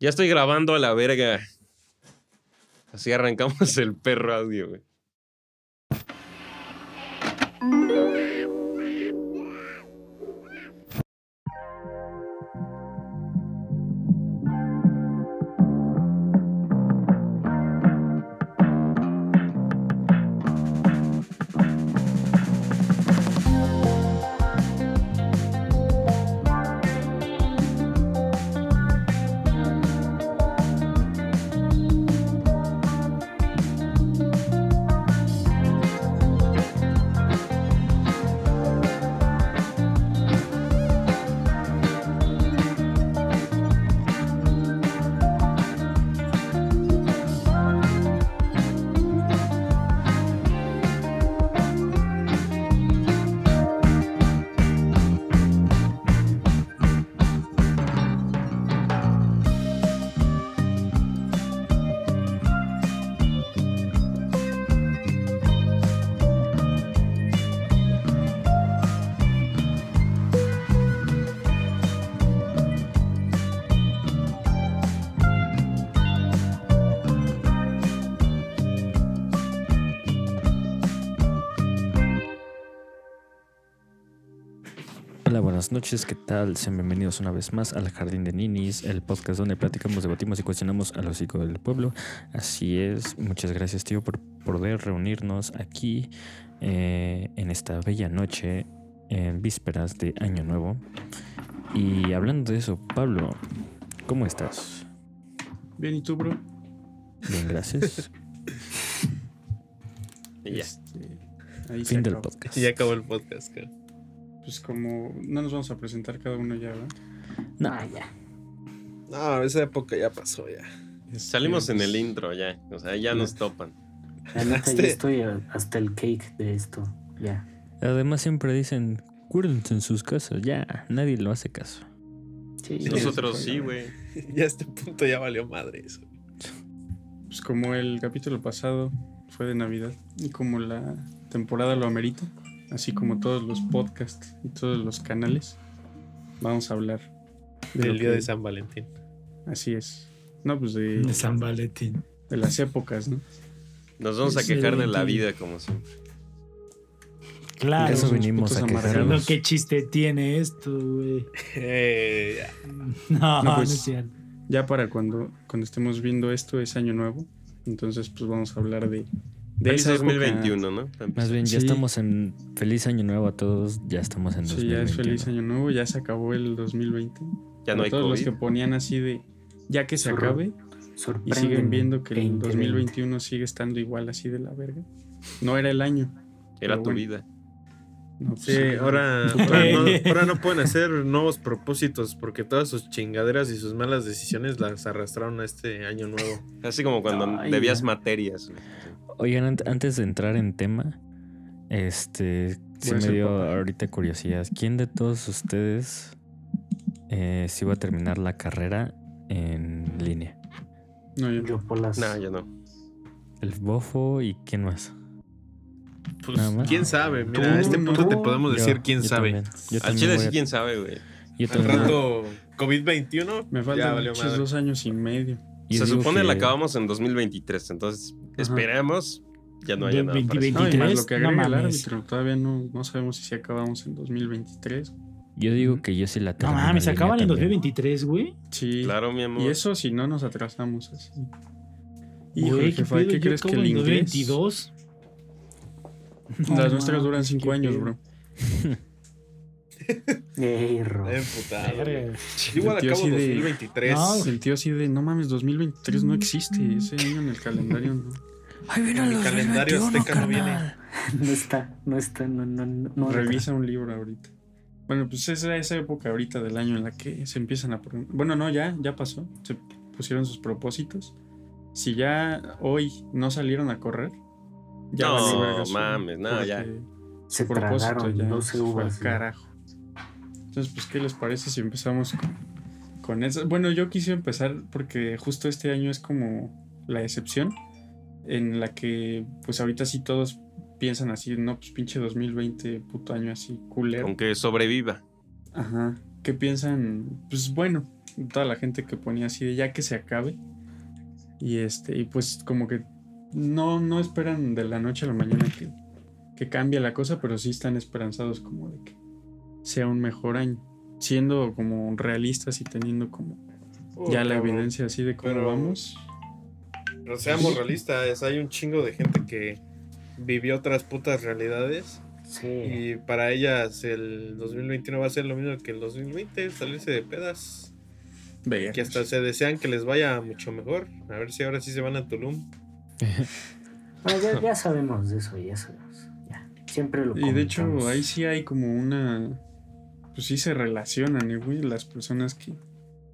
Ya estoy grabando a la verga. Así arrancamos el perro audio, güey. Buenas noches, ¿qué tal? Sean bienvenidos una vez más al Jardín de Ninis, el podcast donde platicamos, debatimos y cuestionamos a los hijos del pueblo. Así es, muchas gracias tío por poder reunirnos aquí eh, en esta bella noche, en vísperas de Año Nuevo. Y hablando de eso, Pablo, ¿cómo estás? Bien, ¿y tú, bro? Bien, gracias. Y ya. Este, ahí fin del acabó. podcast. Ya acabó el podcast, cara. Pues como no nos vamos a presentar cada uno ya, ¿verdad? No, ya. No, esa época ya pasó ya. Salimos en el Pues, intro ya. O sea, ya nos topan. La neta, ya Este- estoy hasta el cake de esto. Ya. Además siempre dicen, cuídense en sus casas, ya, nadie lo hace caso. Sí, Sí, Nosotros sí, güey. Ya a este punto ya valió madre eso. Pues como el capítulo pasado fue de Navidad y como la temporada lo amerita, así como todos los podcasts y todos los canales, vamos a hablar de Del día que- de San Valentín. Así es. No, pues de, de San Valentín. de las épocas, ¿no? Nos vamos a quejar de la vida, como siempre. Claro. Eso vinimos a quejarnos. qué chiste tiene esto, güey. Eh. No, No, no, pues, es cierto. Ya para cuando, cuando estemos viendo esto es año nuevo, entonces pues vamos a hablar de, de esa época. 2021, ¿no? Más bien, ya Sí. estamos en feliz año nuevo a todos, ya estamos en Sí, 2021. ya es feliz año nuevo, ya se acabó el 2020. Ya no hay todos los que COVID. ponían así de ya que se Sorry. acabe y siguen viendo que el 2020. 2021 sigue estando igual así de la verga. No era el año. Era tu bueno. vida. No, pues, Sí, ahora, ahora, no, ahora no pueden hacer nuevos propósitos porque todas sus chingaderas y sus malas decisiones las arrastraron a este año nuevo. Así como cuando Ay, debías ya. materias. Oigan, ant- antes de entrar en tema, este, sí a me dio papá. ahorita curiosidad. ¿Quién de todos ustedes eh, se iba a terminar la carrera en línea? no, yo- Yo por las. No, yo no. El Bofo y quién más. Pues, Nada más. quién sabe. Mira, a este punto no. te podemos decir Yo- quién yo sabe. también. Yo Al también chile sí, a- quién sabe, güey. yo Al rato, COVID-21. me ya faltan valió muchos madre. dos años y medio. Yo Se supone que- la acabamos en 2023, entonces Ajá. esperemos ya no haya nada. para 2020. eso. No, y más 23, lo que no el árbitro. Todavía no, no sabemos si acabamos en 2023. Yo digo que yo sí la No mames, se acaban en también. 2023, güey. Sí. Claro, mi amor. Y eso si no nos atrasamos así. Híjole, Güey, ¿qué, jefa? ¿qué Yo crees que el en inglés? 2022. Las nuestras duran cinco años, bro. Ey, emputado. Igual acabo así de- 2023. No, El tío así de, no mames, 2023 no existe. Ese año en el calendario no. ¡Ay, viene Mi el calendario 2021, azteca no viene. No está, no está, no, no, no. no Revisa un libro ahorita. Bueno, pues es esa época ahorita del año en la que se empiezan a poner. Bueno, no, ya, ya pasó. Se pusieron sus propósitos. Si ya hoy no salieron a correr, ya No, mames, no, ya. Se propósito tragaron ya 12 se fue al uvas. ¿no? carajo. Entonces, pues, ¿qué les parece si empezamos con, con eso? Bueno, yo quise empezar porque justo este año es como la excepción en la que, pues, ahorita sí todos piensan así, no, pues, pinche 2020, puto año así, culero. Aunque sobreviva. Ajá. ¿Qué piensan? Pues, bueno, toda la gente que ponía así de ya que se acabe. Y este, y pues como que no, no esperan de la noche a la mañana que, que cambie la cosa, pero sí están esperanzados como de que sea un mejor año. Siendo como realistas y teniendo como ya la cabrón. evidencia así de cómo Pero- vamos. Pero seamos realistas, hay un chingo de gente que vivió otras putas realidades Sí. y para ellas el 2021 va a ser lo mismo que el 2020, salirse de pedas. Veía. Que hasta se desean que les vaya mucho mejor. A ver si ahora sí se van a Tulum. Bueno, ya, ya sabemos de eso, ya sabemos. Ya. Siempre lo Y de hecho, ahí sí hay como una. Pues sí se relacionan, ¿eh, güey? Las personas que,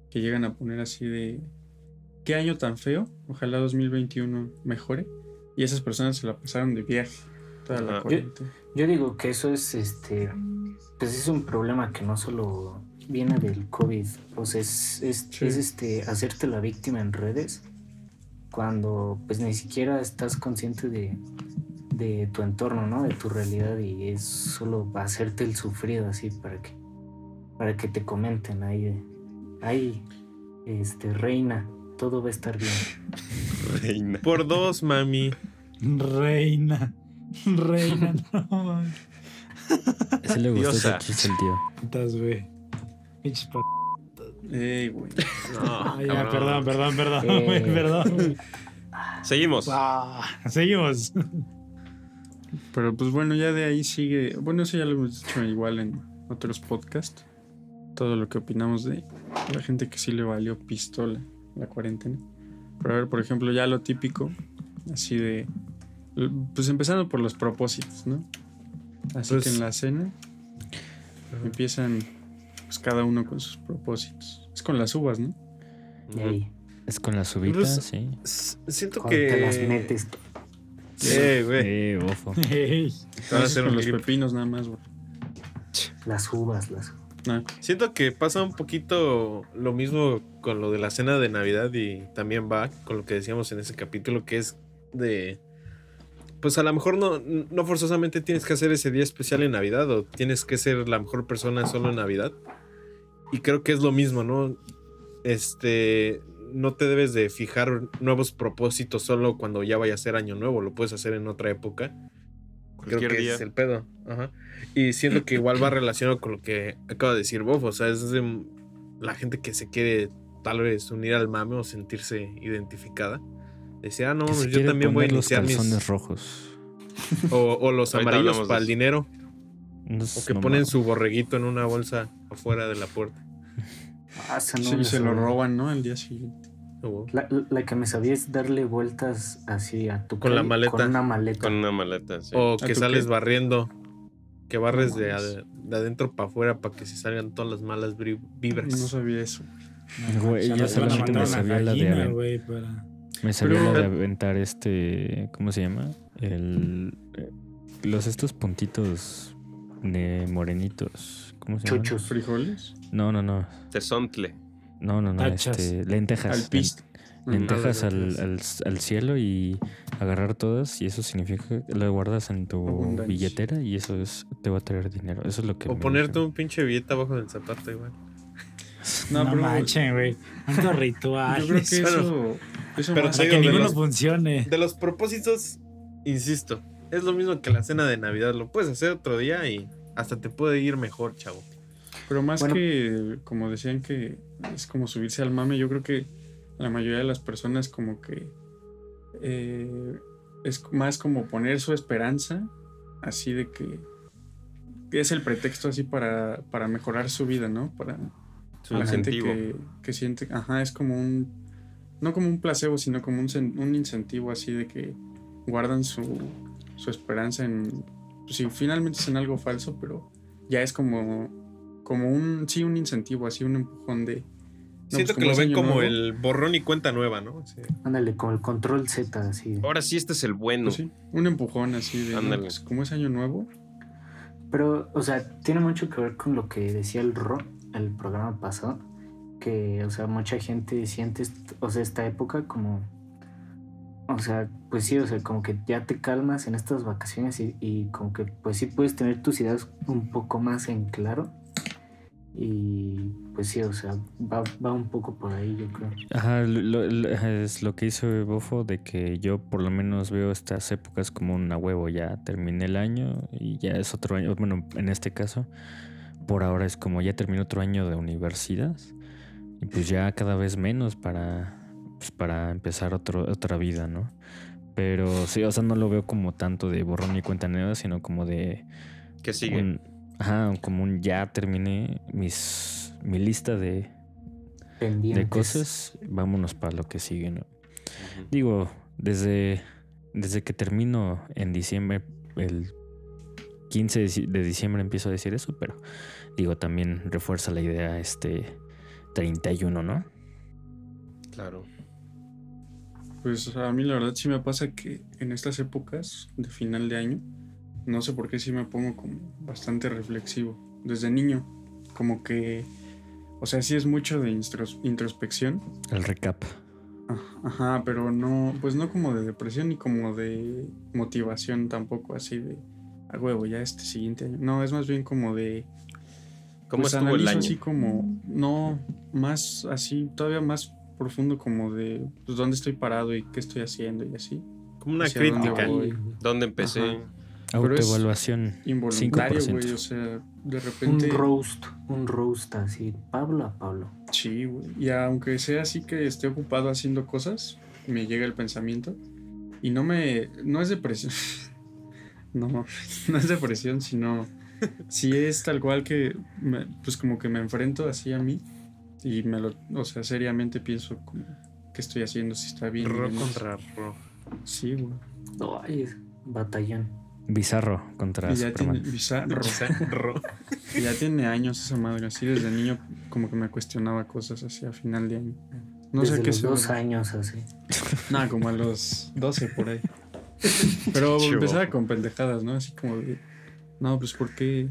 que llegan a poner así de. ¿Qué año tan feo? Ojalá 2021 mejore. Y esas personas se la pasaron de viaje toda la cuarentena. Yo digo que eso es este. Pues es un problema que no solo viene del COVID. O sea, es, es, Sí. es, este hacerte la víctima en redes cuando pues ni siquiera estás consciente de, de tu entorno, ¿no? De tu realidad y es solo hacerte el sufrido así para que para que te comenten ahí de, ay, este reina, todo va a estar bien. Reina. Por dos, mami. Reina. Reina, no mames. Sí le gustó ese chiste al tío. Putas, güey. Pinches pa- Ey, güey. No, Ah, ya, perdón, perdón, perdón, Eh. güey, perdón. Seguimos. Ah, seguimos. Pero pues bueno, ya de ahí sigue. Bueno, eso ya lo hemos dicho igual en otros podcasts. Todo lo que opinamos de la gente que sí le valió pistola la cuarentena. Pero a ver, por ejemplo, ya lo típico, así de. Pues empezando por los propósitos, ¿no? Así Pues- que en la cena empiezan pues cada uno con sus propósitos. Es con las uvas, ¿no? Es con las uvitas, Pues- sí. S- Siento cuando te las que. metes. Eh, güey. Eh, bofo. Ey. Te van a Es hacer con un los pepinos nada más, güey. Las uvas, las Ah, Siento que pasa un poquito lo mismo con lo de la cena de Navidad y también va con lo que decíamos en ese capítulo que es de... Pues a lo mejor no, no forzosamente tienes que hacer ese día especial en Navidad o tienes que ser la mejor persona solo en Navidad. Y creo que es lo mismo, ¿no? Este, no te debes de fijar nuevos propósitos solo cuando ya vaya a ser año nuevo, lo puedes hacer en otra época. Creo que día. es el pedo. Ajá. Y siento que igual va relacionado con lo que acaba de decir Bob. O sea, es de la gente que se quiere tal vez unir al mame o sentirse identificada. Decía, ah, no, Que se yo también voy a poner los iniciar mis. calzones rojos. O, o los amarillos para el dinero. No O que no ponen su borreguito en una bolsa afuera de la puerta. Ah, no sí, la se lo roban, ¿no? Al día siguiente. O- La, la que me sabía es darle vueltas así a tu Con la maleta. Con una maleta. Con una maleta, sí. O ¿A que sales qué? barriendo. Que barres No de, de adentro para afuera para que se salgan todas las malas vibras. No sabía eso. Güey, yo solamente me sabía la de güey, para... Me sabía Pero- la de aventar este. ¿Cómo se llama? El. eh, Los estos puntitos de morenitos. ¿Cómo se llaman? Chuchos. ¿Frijoles? No, no, no. Tezontle. No, no, no. Tachas. Este, lentejas. Al. Len- lentejas al, al, al cielo y agarrar todas. Y eso significa que lo guardas en tu billetera y eso es, te va a traer dinero. Eso es lo que. O ponerte un pinche billete abajo del zapato igual. No, No, manchen, güey. Tanto ritual. Yo creo que eso. eso pero más- que ninguno los- funcione. De los propósitos, insisto, es lo mismo que la cena de Navidad. Lo puedes hacer otro día y hasta te puede ir mejor, chavo. Pero más Bueno. que, como decían que es como subirse al mame, yo creo que la mayoría de las personas como que eh, es más como poner su esperanza, así de que, que es el pretexto así para, para mejorar su vida, ¿no? Para la gente que, que siente, ajá, es como un, no como un placebo, sino como un, un incentivo así de que guardan su, su esperanza en, pues sí, finalmente es en algo falso, pero ya es como, como un, sí, un incentivo, así un empujón de... no, Siento pues que lo ven como nuevo, el borrón y cuenta nueva, ¿no? Sí. Ándale, con el control Z, así. Ahora sí, este es el bueno. pues sí, un empujón así de, Ándale. pues, como es año nuevo, Pero, o sea, tiene mucho que ver con lo que decía el Ro, el programa pasado, que, o sea, mucha gente siente, o sea, esta época como, o sea, pues sí, o sea, como que ya te calmas en estas vacaciones y, y como que, pues sí puedes tener tus ideas un poco más en claro Y pues sí, o sea, va, va un poco por ahí, yo creo. Ajá, lo- lo- es lo que hizo Bofo de que yo por lo menos veo estas épocas como un a huevo. Ya terminé el año y ya es otro año. Bueno, en este caso, por ahora es como ya terminé otro año de universidad y pues ya cada vez menos para, pues, para empezar otro, otra vida, ¿no? Pero sí, o sea, no lo veo como tanto de borrón y cuenta nueva, sino como de ¿Qué sigue? un, ajá, como un ya terminé mis, mi lista de, Pendientes. de cosas, vámonos para lo que sigue, ¿no? Digo, desde, desde que termino en diciembre, el 15 de dici- de diciembre empiezo a decir eso, pero digo, también refuerza la idea este 31, ¿no? Claro. Pues a mí la verdad sí me pasa que en estas épocas de final de año, no sé por qué sí me pongo como bastante reflexivo. Desde niño, como que, o sea, sí es mucho de instros- introspección. El recap. Ah, Ajá, pero no, pues no como de depresión ni como de motivación tampoco, así de a huevo, ya este siguiente año. No, es más bien como de ¿Cómo pues estuvo el año? así como, no, más así, todavía más profundo como de pues, dónde estoy parado y qué estoy haciendo y así. Como una dónde crítica. voy. ¿Dónde empecé? Ajá. Autoevaluación. Involuntario, 5%. güey, o sea, de Un repente... roast, un roast así, Pablo a Pablo. Sí, güey. Y aunque sea así que esté ocupado haciendo cosas, me llega el pensamiento. Y no me. No es depresión. no, no es depresión, sino. Si es tal cual que. me- pues como que me enfrento así a mí. Y me lo. O sea, seriamente pienso como. ¿Qué estoy haciendo? Si está bien. Ro contra ro. Sí, güey. Ay, batallón. Bizarro contra Y ya tiene. Bizarro. Y ya tiene años esa madre. Así desde niño, como que me cuestionaba cosas así a final de año. No Desde sé qué los dos años así. Nada, como a los 12 por ahí. Pero Chivo. empezaba con pendejadas, ¿no? Así como de. No, pues ¿por qué?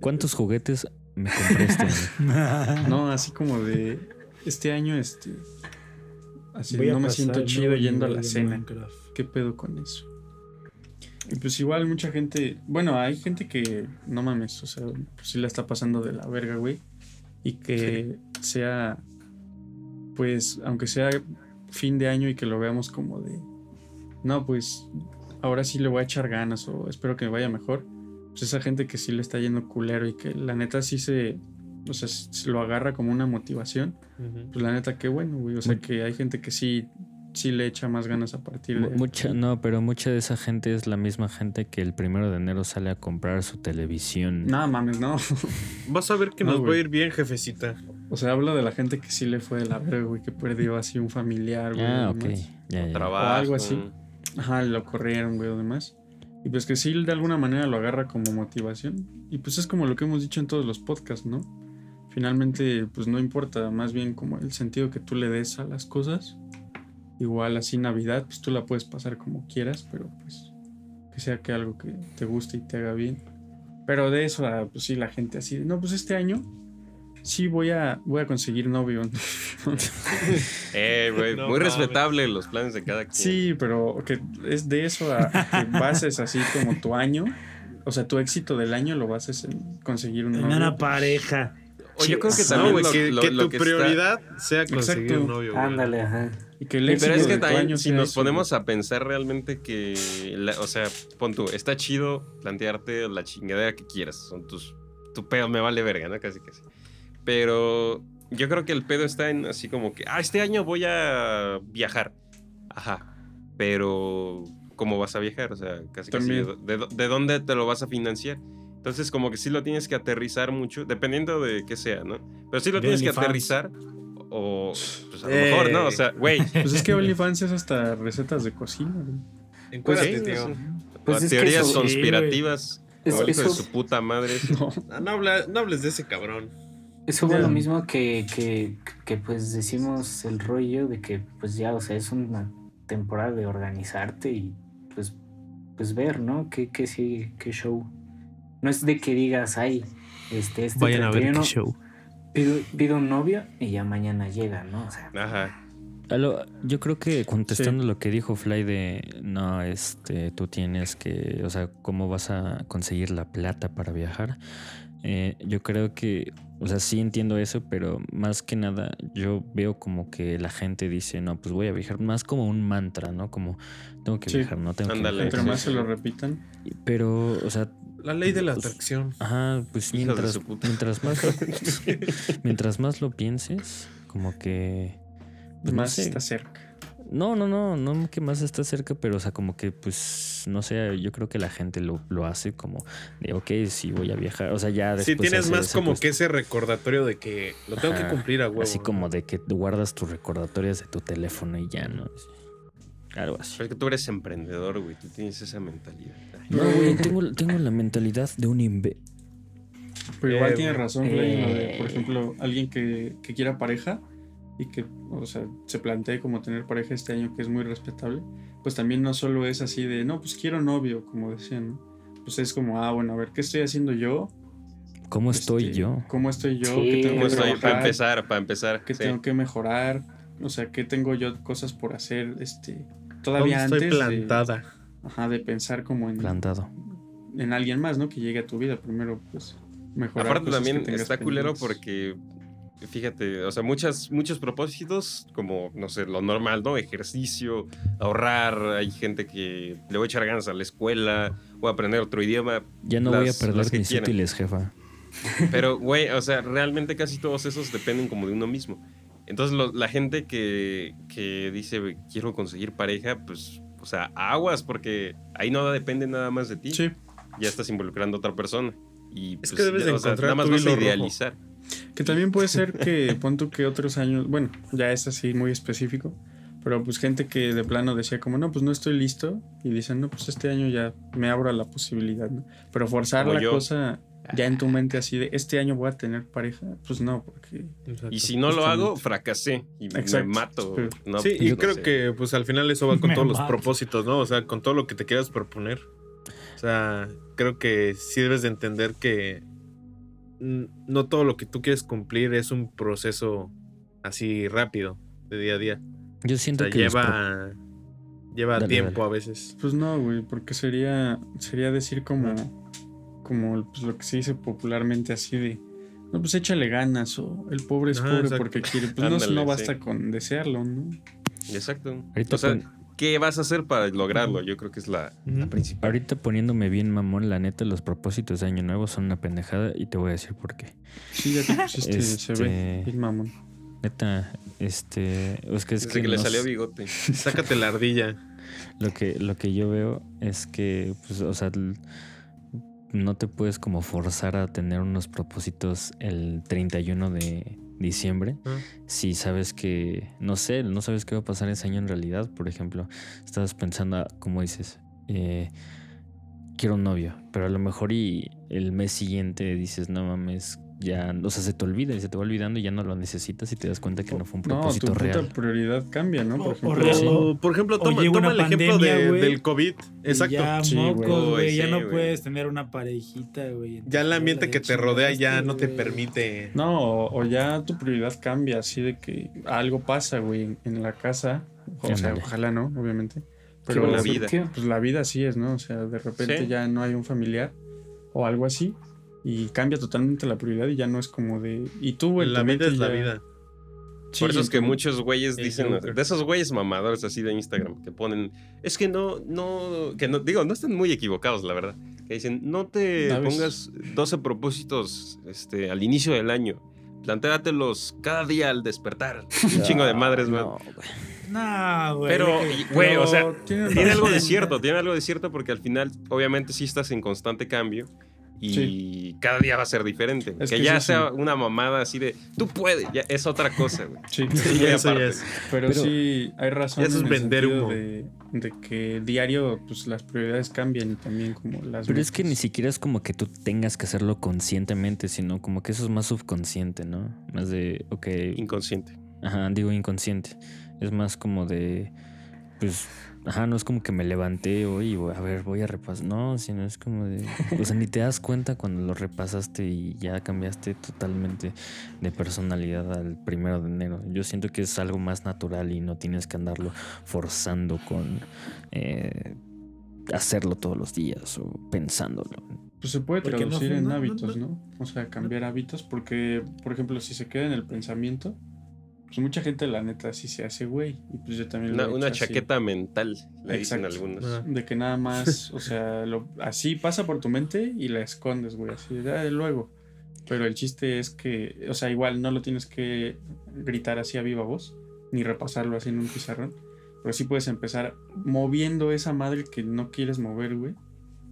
¿Cuántos juguetes me compré este año? No, así como de. Este año, este. Así Voy a no me siento chido yendo a la cena. Minecraft. ¿Qué pedo con eso? Y pues igual mucha gente. Bueno, hay gente que. No mames, o sea, pues sí la está pasando de la verga, güey. Y que sea. Pues, aunque sea fin de año y que lo veamos como de. No, pues. Ahora sí le voy a echar ganas o espero que me vaya mejor. Pues esa gente que sí le está yendo culero y que la neta sí se. O sea, se lo agarra como una motivación. Pues la neta, qué bueno, güey. O sea, que hay gente que sí. Sí le echa más ganas a partir de. Mu- Mucha, no, pero mucha de esa gente es la misma gente que el primero de enero sale a comprar su televisión. No mames, no. Vas a ver que No, nos va a ir bien, jefecita. O sea, hablo de la gente que sí le fue de la verga, güey, que perdió así un familiar, güey. ah, o ok. demás. Ya, ya. Trabajo. algo así. Ajá, lo corrieron, güey, o demás. Y pues que sí, de alguna manera lo agarra como motivación. Y pues es como lo que hemos dicho en todos los podcasts, ¿no? Finalmente, pues no importa, más bien como el sentido que tú le des a las cosas. Igual así Navidad, pues tú la puedes pasar como quieras, pero pues que sea que algo que te guste y te haga bien. Pero de eso, a, pues sí, la gente así, no, pues este año sí voy a, voy a conseguir novio. Eh, güey, No muy respetable los planes de cada quien. Sí, pero que es de eso a, a que bases así como tu año. O sea, tu éxito del año lo bases en conseguir un En novio. una pareja. O yo creo que también No, lo, que, lo- que lo tu está- prioridad sea conseguir Exacto. un novio. Ándale, ajá. Y que el pero es que también, si nos eso, ponemos a pensar realmente que, la- o sea, pon tú, está chido plantearte la chingadera que quieras, son tus, tu pedo me vale verga, ¿no? Casi casi. Pero yo creo que el pedo está en así como que, ah, este año voy a viajar. Ajá. Pero, ¿cómo vas a viajar? O sea, casi casi. ¿de, de, de dónde te lo vas a financiar? Entonces, como que sí lo tienes que aterrizar mucho, dependiendo de qué sea, ¿no? Pero sí lo De tienes que OnlyFans. aterrizar. O, pues a lo mejor, ¿no? O sea, güey. Pues es que OnlyFans es hasta recetas de cocina, güey. Encuérdate, Sí, tío. Pues es que teorías eso- conspirativas. Es- o hijo de eso- su puta madre. No. No, habla- no hables de ese cabrón. Eso fue Ya. lo mismo que, que, que pues decimos el rollo de que pues ya, o sea, es una temporada de organizarte y pues, pues ver, ¿no? ¿Qué, qué sigue? ¿Qué show? No es de que digas, ay, este, este Vayan a ver 31 qué show. Pido, pido un novio y ya mañana llega, ¿no? O sea, Ajá. Lo- yo creo que contestando lo que dijo Fly de no, este, tú tienes que, o sea, cómo vas a conseguir la plata para viajar. Eh, yo creo que, o sea, sí entiendo eso, pero más que nada yo veo como que la gente dice, no, pues voy a viajar, más como un mantra, ¿no? Como tengo que Sí. viajar, no tengo Ándale. que Entre viajar. más se lo repitan. Pero, o sea, La ley de la Pues- atracción. ajá, pues mientras, mientras más lo, mientras más lo pienses, como que pues, no más sé. está cerca. No, no, no, no que más está cerca, pero o sea, como que pues, no sé, yo creo que la gente lo, lo hace como de, ok, sí voy a viajar, o sea, ya Si después tienes más como cuestión. que ese recordatorio de que lo tengo Ajá, que cumplir a huevo. Así como de que guardas tus recordatorios de tu teléfono y ya, ¿no? Algo así. Pero es que tú eres emprendedor, güey. Tú tienes esa mentalidad. Ay, No, güey, tengo, tengo la mentalidad de un imbe. Pero igual Eh, tiene bueno. razón, lo de, por Eh. ejemplo, alguien que, que quiera pareja y que, o sea, se plantee como tener pareja este año, que es muy respetable, pues también no solo es así de, no, pues quiero novio, como decían, ¿no? Pues es como, ah, bueno, a ver, ¿qué estoy haciendo yo? ¿Cómo estoy Este, yo? ¿Cómo estoy yo? Sí, ¿Qué tengo ¿Cómo que estoy? trabajar? Para empezar, para empezar. ¿Qué sí. tengo que mejorar? O sea, ¿qué tengo yo cosas por hacer? Este, ¿Dónde todavía estoy antes de- plantada. ajá, de pensar como en, Plantado. en alguien más, ¿no? Que llegue a tu vida. Primero, pues, mejorar. Aparte cosas también está culero porque, fíjate, o sea, muchas, muchos propósitos, como, no sé, lo normal, ¿no? Ejercicio, ahorrar, hay gente que le voy a echar ganas a la escuela, voy a aprender otro idioma, Ya no voy a perder mis útiles, jefa. pero, güey, o sea, realmente casi todos esos dependen como de uno mismo. Entonces, lo- la gente que, que dice, quiero conseguir pareja, pues, o sea, aguas, porque ahí no depende nada más de ti. Sí, Ya estás involucrando a otra persona. Y, Es pues, que debes de ya, o sea, encontrar nada más vas a hilo rojo. idealizar. Que también puede ser que, pon tú que otros años, bueno, ya es así muy específico, pero pues gente que de plano decía como, no, pues no estoy listo, y dicen, no, pues este año ya me abro a la posibilidad, ¿no? Pero forzar Como la yo. cosa ya en tu mente así de, este año voy a tener pareja, pues no, porque... Exacto. Y si no lo hago, fracasé y me mato. No, sí, y no creo sé. que pues al final eso va con Me todos los propósitos, ¿no? O sea, con todo lo que te quieras proponer. O sea, creo que sí debes de entender que no todo lo que tú quieres cumplir es un proceso así rápido, de día a día. Yo O siento sea, que lleva, lleva Dale, tiempo dale. a veces. Pues no, güey, porque sería, sería decir como, como pues, lo que se dice popularmente así de, no, pues échale ganas, o el pobre es Ajá, pobre exacto. porque quiere, pues no, Ándale, no basta sí. con desearlo, ¿no? Exacto. Ahorita o sea, pon- ¿qué vas a hacer para lograrlo? Yo creo que es la, principal. Ahorita poniéndome bien mamón, la neta, los propósitos de Año Nuevo son una pendejada y te voy a decir por qué. Sí, ya te pusiste, se ve, Este- bien mamón. Neta, este, es que es Desde que, que, le salió bigote. Sácate la ardilla. lo que lo que yo veo es que, pues, o sea, no te puedes como forzar a tener unos propósitos el 31 de diciembre Ah. si sabes que, no sé, no sabes qué va a pasar ese año en realidad. Por ejemplo, estás pensando, ah, como dices, eh, quiero un novio, pero a lo mejor y el mes siguiente dices, no mames, ya, o sea, se te olvida y se te va olvidando y ya no lo necesitas y te das cuenta que no fue un No, tu propósito puta real. prioridad cambia, ¿no? Por o ejemplo, real- sí. O, por ejemplo, toma, el ejemplo de- del COVID. Exacto. Ya, Sí, mocos. Ya Sí, no puedes tener una parejita, güey. Ya el ambiente que te rodea ya no te permite. No, o, o ya tu prioridad cambia, así de que algo pasa, güey, en, en la casa. O sea, ojalá no, obviamente. Pero la vida. vida. Pues la vida así es, ¿no? O sea, de repente Sí. ya no hay un familiar o algo así. Y cambia totalmente la prioridad y ya no es como de. Y tú, en La vida mente es la ya- vida. Sí, Por eso es que muchos güeyes El dicen, Joker. de esos güeyes mamadores así de Instagram, que ponen, es que no, no, que no, digo, no están muy equivocados, la verdad. Que dicen, no te ¿Sabes? pongas 12 propósitos este, al inicio del año. Plantéatelos cada día al despertar. Un chingo de madres, man. No, güey. No, güey. Pero, güey. o sea, tiene tiene algo de cierto, tiene algo de cierto porque al final, obviamente, sí estás en constante cambio y cada día va a ser diferente. Es que, que ya sí, sea sí. una mamada así de, tú puedes, ya es otra cosa, güey. Sí, Sí, Eso ya es. pero, Pero- sí hay razón. Eso es en el vender sentido humo. De, de que diario, pues las prioridades cambian y también como las. Pero es que ni siquiera es como que tú tengas que hacerlo conscientemente, sino como que eso es más subconsciente, ¿no? Más de, ok, Inconsciente. ajá, digo inconsciente. Es más como de, pues, ajá, no es como que me levanté hoy y voy, a ver, voy a repasar. No, sino es como de, o sea, ni te das cuenta cuando lo repasaste y ya cambiaste totalmente de personalidad al primero de enero. Yo siento que es algo más natural y no tienes que andarlo forzando con eh, hacerlo todos los días o pensándolo. Pues se puede no traducir en no- no- hábitos, no- ¿no? O sea, cambiar hábitos, porque, por ejemplo, si se queda en el pensamiento, pues mucha gente, la neta, sí se hace güey. Y pues yo también lo Una, he una así, chaqueta mental, le dicen algunos. Ajá. De que nada más, o sea, lo- así pasa por tu mente y la escondes, güey, así, de, "Ah, luego. Pero el chiste es que, o sea, igual no lo tienes que gritar así a viva voz, ni repasarlo así en un pizarrón. Pero sí puedes empezar moviendo esa madre que no quieres mover, güey.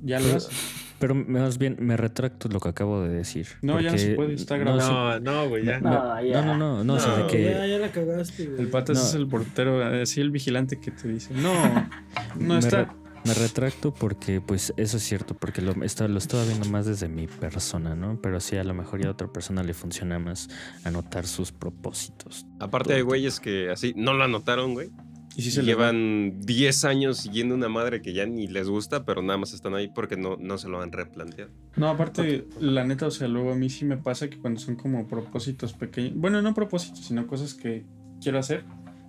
Ya lo Pero- haces. Pero más bien me retracto lo que acabo de decir. No, ya no se puede, está no grabado. se- No, no, güey, ya. No, No, ya. no, no, no, no, o sea, de No, que Ya, ya la cagaste, güey. El patas No. es el portero, así el vigilante que te dice, no, no me, está. re- me retracto porque, pues, eso es cierto, porque lo, está- lo estaba viendo más desde mi persona, ¿no? Pero sí, a lo mejor ya a otra persona le funciona más anotar sus propósitos. Aparte hay güeyes que así no lo anotaron, güey. Y si se llevan 10 años siguiendo una madre que ya ni les gusta, pero nada más están ahí porque no, no se lo han replanteado. No, aparte, la neta, o sea, luego a mí sí me pasa que cuando son como propósitos pequeños, bueno, no propósitos, sino cosas que quiero hacer,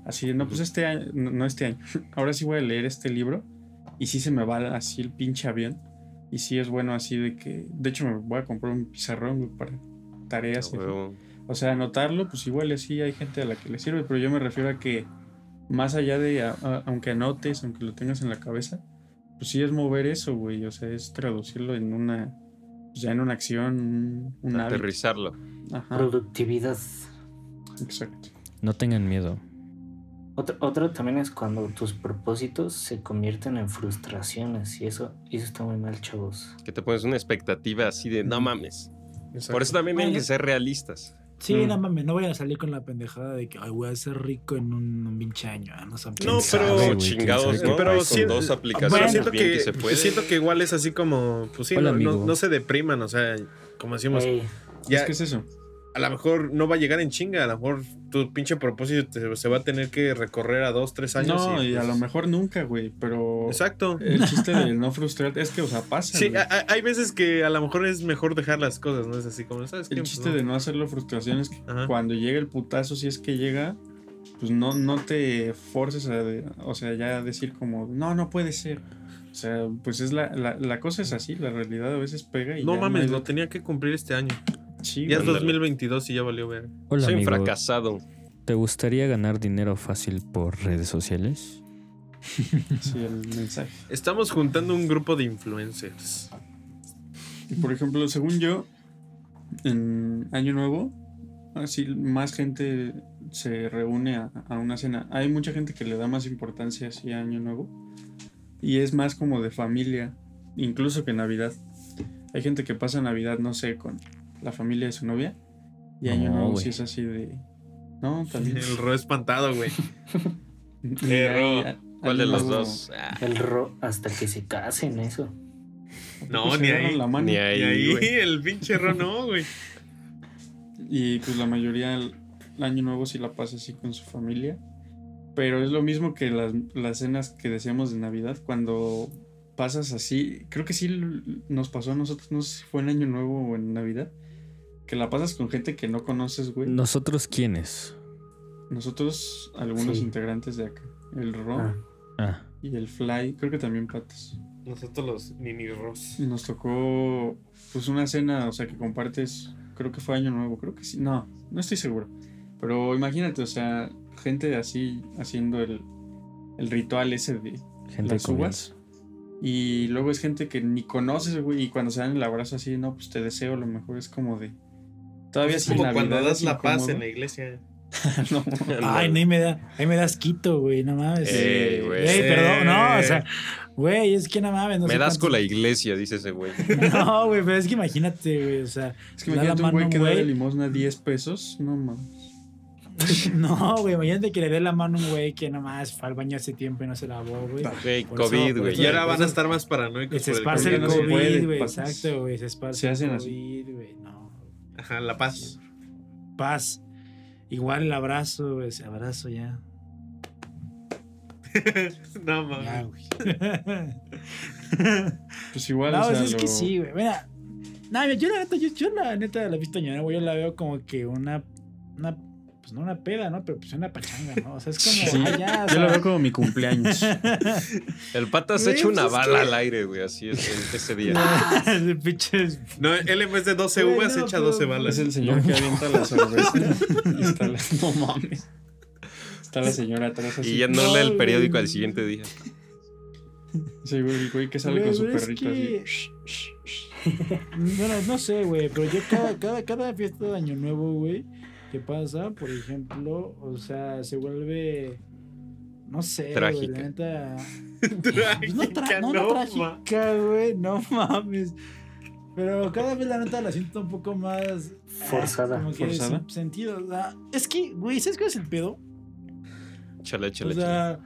así no, pues este año, no, no este año, ahora sí voy a leer este libro y sí se me va así el pinche avión y sí es bueno así de que, de hecho me voy a comprar un pizarrón para tareas. O sea, anotarlo, pues igual y así hay gente a la que le sirve, pero yo me refiero a que más allá de, a- a- aunque anotes, aunque lo tengas en la cabeza, pues sí es mover eso, güey, o sea, es traducirlo en una, pues ya en una acción, un. Aterrizarlo. Ajá, Productividad. exacto. No tengan miedo. Otro, otro también es cuando tus propósitos se convierten en frustraciones y eso, y eso está muy mal, chavos. Que te pones una expectativa así de no mames. Exacto. Por eso también hay Bueno. que ser realistas. Sí, Mm. no mames, no vayan a salir con la pendejada de que Ay, voy a ser rico en un, un pinche año. ah, No, pero- sabe, chingados, ¿no? pero con dos Pero aplicaciones siento bien que, se puede. siento que igual es así como, pues sí, Hola, no, no, amigo. no se depriman, o sea, como decimos, Ey, ya Es que es eso. A lo mejor no va a llegar en chinga, a lo mejor tu pinche propósito te- se va a tener que recorrer a dos, tres años. No, y a pues, lo mejor nunca, güey, pero Exacto. el chiste de no frustrarte es que, o sea, pasa. Sí, a- hay veces que a lo mejor es mejor dejar las cosas, ¿no? Es así como, ¿sabes qué? El Pues chiste no. de no hacerlo frustración es que Ajá. cuando llega el putazo, si es que llega, pues no, no te forces a, o sea, ya decir como, no, no puede ser. O sea, pues es la, la, la cosa es así, la realidad a veces pega y No mames, lo tenía que cumplir este año. Sí, Ya es güey. Ándale. 2022 y ya valió ver. Hola, Soy un amigo. fracasado. ¿Te gustaría ganar dinero fácil por redes sociales? Sí, el mensaje. Estamos juntando un grupo de influencers. Y por ejemplo, según yo, en Año Nuevo, así más gente se reúne a, a una cena. Hay mucha gente que le da más importancia así a Año Nuevo. Y es más como de familia, incluso que Navidad. Hay gente que pasa Navidad, no sé, con la familia de su novia. Y Año No, Nuevo sí es así de... No, también. El ro espantado, güey. Y Eh, ¿Cuál de los dos? Ah, el ro hasta que se casen, eso. No, se ni ahí. la mano. ni ahí, ahí güey. el pinche ro no, güey. Y pues la mayoría el año nuevo sí la pasa así con su familia. Pero es lo mismo que las, las cenas que decíamos de Navidad. Cuando pasas así, creo que sí nos pasó a nosotros, no sé si fue en año nuevo o en Navidad. Que la pasas con gente que no conoces, güey. ¿Nosotros quiénes? Nosotros, algunos Sí. integrantes de acá. El Ro Ah, Ah, y el Fly, creo que también Patas. Nosotros los mini ros. Y nos tocó pues una cena, o sea, que compartes, creo que fue año nuevo, creo que sí, no, no estoy seguro. Pero imagínate, o sea, gente así haciendo el, el ritual ese de gente las uvas. Y luego es gente que ni conoces, güey, y cuando se dan el abrazo así, no, pues te deseo lo mejor, es como de... Todavía Es como cuando das la paz en la iglesia. No, Ay, no, ahí me da, ahí me das quito, güey, no mames. Eh, güey. Ey, perdón, no, o sea, güey, es que no mames. No Me das con la iglesia, dice ese güey. No, güey, pero es que imagínate, güey, o sea, es que da la imagínate un mano güey que da de limosna 10 pesos, no mames. No, güey, imagínate que le dé la mano a un güey que nomás fue al baño hace tiempo y no se lavó, güey. Güey, Por eso- COVID, güey. Y ahora van a estar más paranoicos. Se esparce el COVID, güey, exacto, güey, se esparce Se hacen así. COVID, güey, no. Ajá, la paz. Paz. Igual el abrazo, güey, ese abrazo ya. no Ya, mames. güey. Pues igual, no, o sea, es que sí, güey. Mira, no, yo la neta, yo, yo la neta la vista ñora, güey, yo la veo como que una, una, pues no una peda, ¿no? Pero pues una pachanga, ¿no? O sea, es como, Sí, ah, ya, Yo lo veo como mi cumpleaños. El pata se echa una bala que- al aire, güey, así es el- ese día. No, él en vez de 12 Güey, uvas no, echa pero- 12 balas. Es el señor que avienta la cerveza. y está la... No mames. Está la señora atrás así. Y ya no lee el periódico al siguiente día. Sí, güey, el güey que sale Güey, con su perrito que- así. Bueno, no sé, güey, pero yo cada, cada, cada fiesta de Año Nuevo, güey, que pasa, por ejemplo, o sea, se vuelve, no sé, güey, Trágica. la neta... Pues no, tra- no, no no, trágica, güey, no mames. Pero cada vez la neta la siento un poco más... ah, Forzada. Como que Forzada. sin sentido. o sea, es que, güey, ¿sabes cuál es el pedo? Chale, O chale, chale. sea,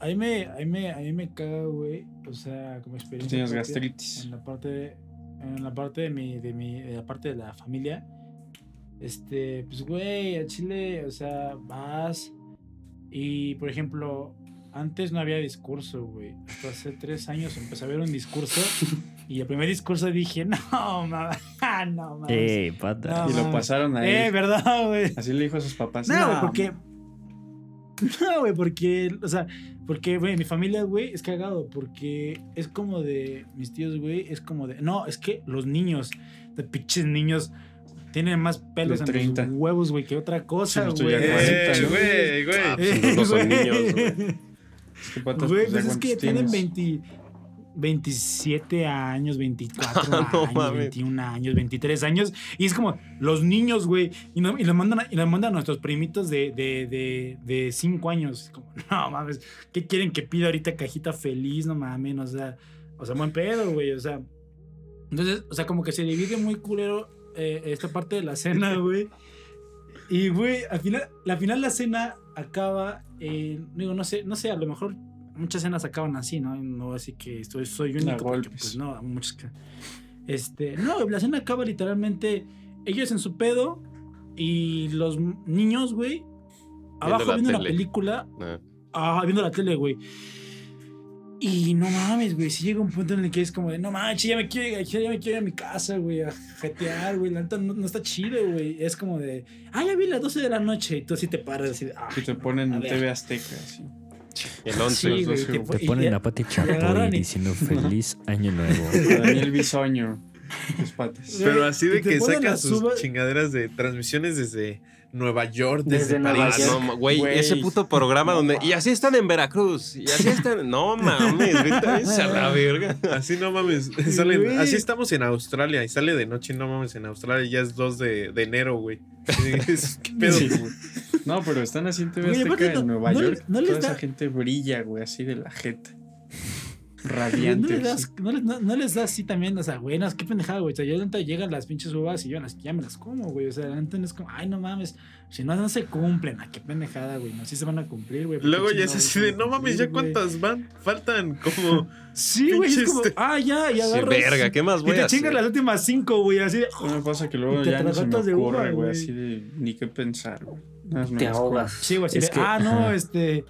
ahí me, ahí me, ahí me caga, güey. O sea, como experiencia. Tienes gastritis. En la parte, de- en la parte de mi, de mi, de la parte de la familia. Este, pues, güey, a Chile, o sea, vas. Y, por ejemplo, antes no había discurso, güey. Hasta hace tres años empecé a ver un discurso. y el primer discurso dije, no, mames, no, mames. ¡Ey, pata! No, Y lo pasaron a Eh, él. ¿verdad, güey? Así le dijo a sus papás. No, güey, porque. No, güey, porque. O sea, porque, güey, mi familia, güey, es cagado. Porque es como de. Mis tíos, güey, es como de. No, es que los niños, de pinches niños, tienen más pelos De en 30. los huevos, güey, que otra cosa, Sí, los güey. Eh, cuarenta, ¿no? güey, güey. Ah, pues, no son niños, güey. Güey, pues, pues es que tienen tienes. 20, 27 años, 24 Ah, no años, mames. 21 años, 23 años. Y es como los niños, güey. Y, no, y, lo mandan a, y lo mandan a nuestros primitos de, de, de, de 5 años. Es como, no mames, ¿qué quieren que pida ahorita cajita feliz? No mames, o sea, o sea, buen pedo, güey. O sea, entonces, o sea, como que se divide muy culero eh, esta parte de la cena, güey. Y, güey, al final, la final la cena acaba en, digo, no sé, no sé, a lo mejor muchas cenas acaban así, ¿no? No así que estoy, soy único, porque, golpes. pues no, muchos que... Este, no, la cena acaba literalmente ellos en su pedo y los niños, güey, abajo la viendo la película, Ah, ah, viendo la tele, güey. Y no mames, güey, si llega un punto en el que es como de, no manches, ya me quiero, ya ya me quiero ir a mi casa, güey, a jetear, güey, la neta no, no está chido, güey. Es como de, ah, ya vi las 12 de la noche, y tú así te paras, así de, ah. Que te ponen en. TV Azteca. Así. el 11. Sí, los güey, doce, te güey. po- Te y ponen a Pati Chapoy y- diciendo feliz año nuevo. A Daniel Bisoño. Tus patas. Pero así de Y que las sus chingaderas de transmisiones desde Nueva York, desde, París. Ah, York. no, güey, Güey. ese puto programa donde. Y así están en Veracruz. Y así están. No mames, ahorita es a la verga. Así no mames. salen- así estamos en Australia y sale de noche, no mames, en Australia ya es 2 de, de enero, güey. ¿Qué pedo? Sí, güey. No, pero están así en TV Azteca en Nueva no York. les Toda esa gente brilla, güey, así de la jeta. Güey, Radiante. No les, das, no, les, no, no les das así también, o sea, güey, no, que pendejada, güey. O sea, yo neta llegan las pinches uvas y yo las, ya me las como, güey. O sea, neta no es como, ay, no mames, si no, no se cumplen, a qué pendejada, güey. No, sí se van a cumplir, güey. Luego ya es así de, no mames, ¿ya cumplir, güey". cuántas van? Faltan como... Sí, güey, es como, ah, ya, y Sí, agarras. verga, ¿qué más y voy te chingas las últimas cinco, güey, así de. No me pasa que luego Y ya no se me de ocurre, güey, güey. así de ni qué pensar, güey. Te ahogas. Sí, güey, así Es de, que- ah, no, este.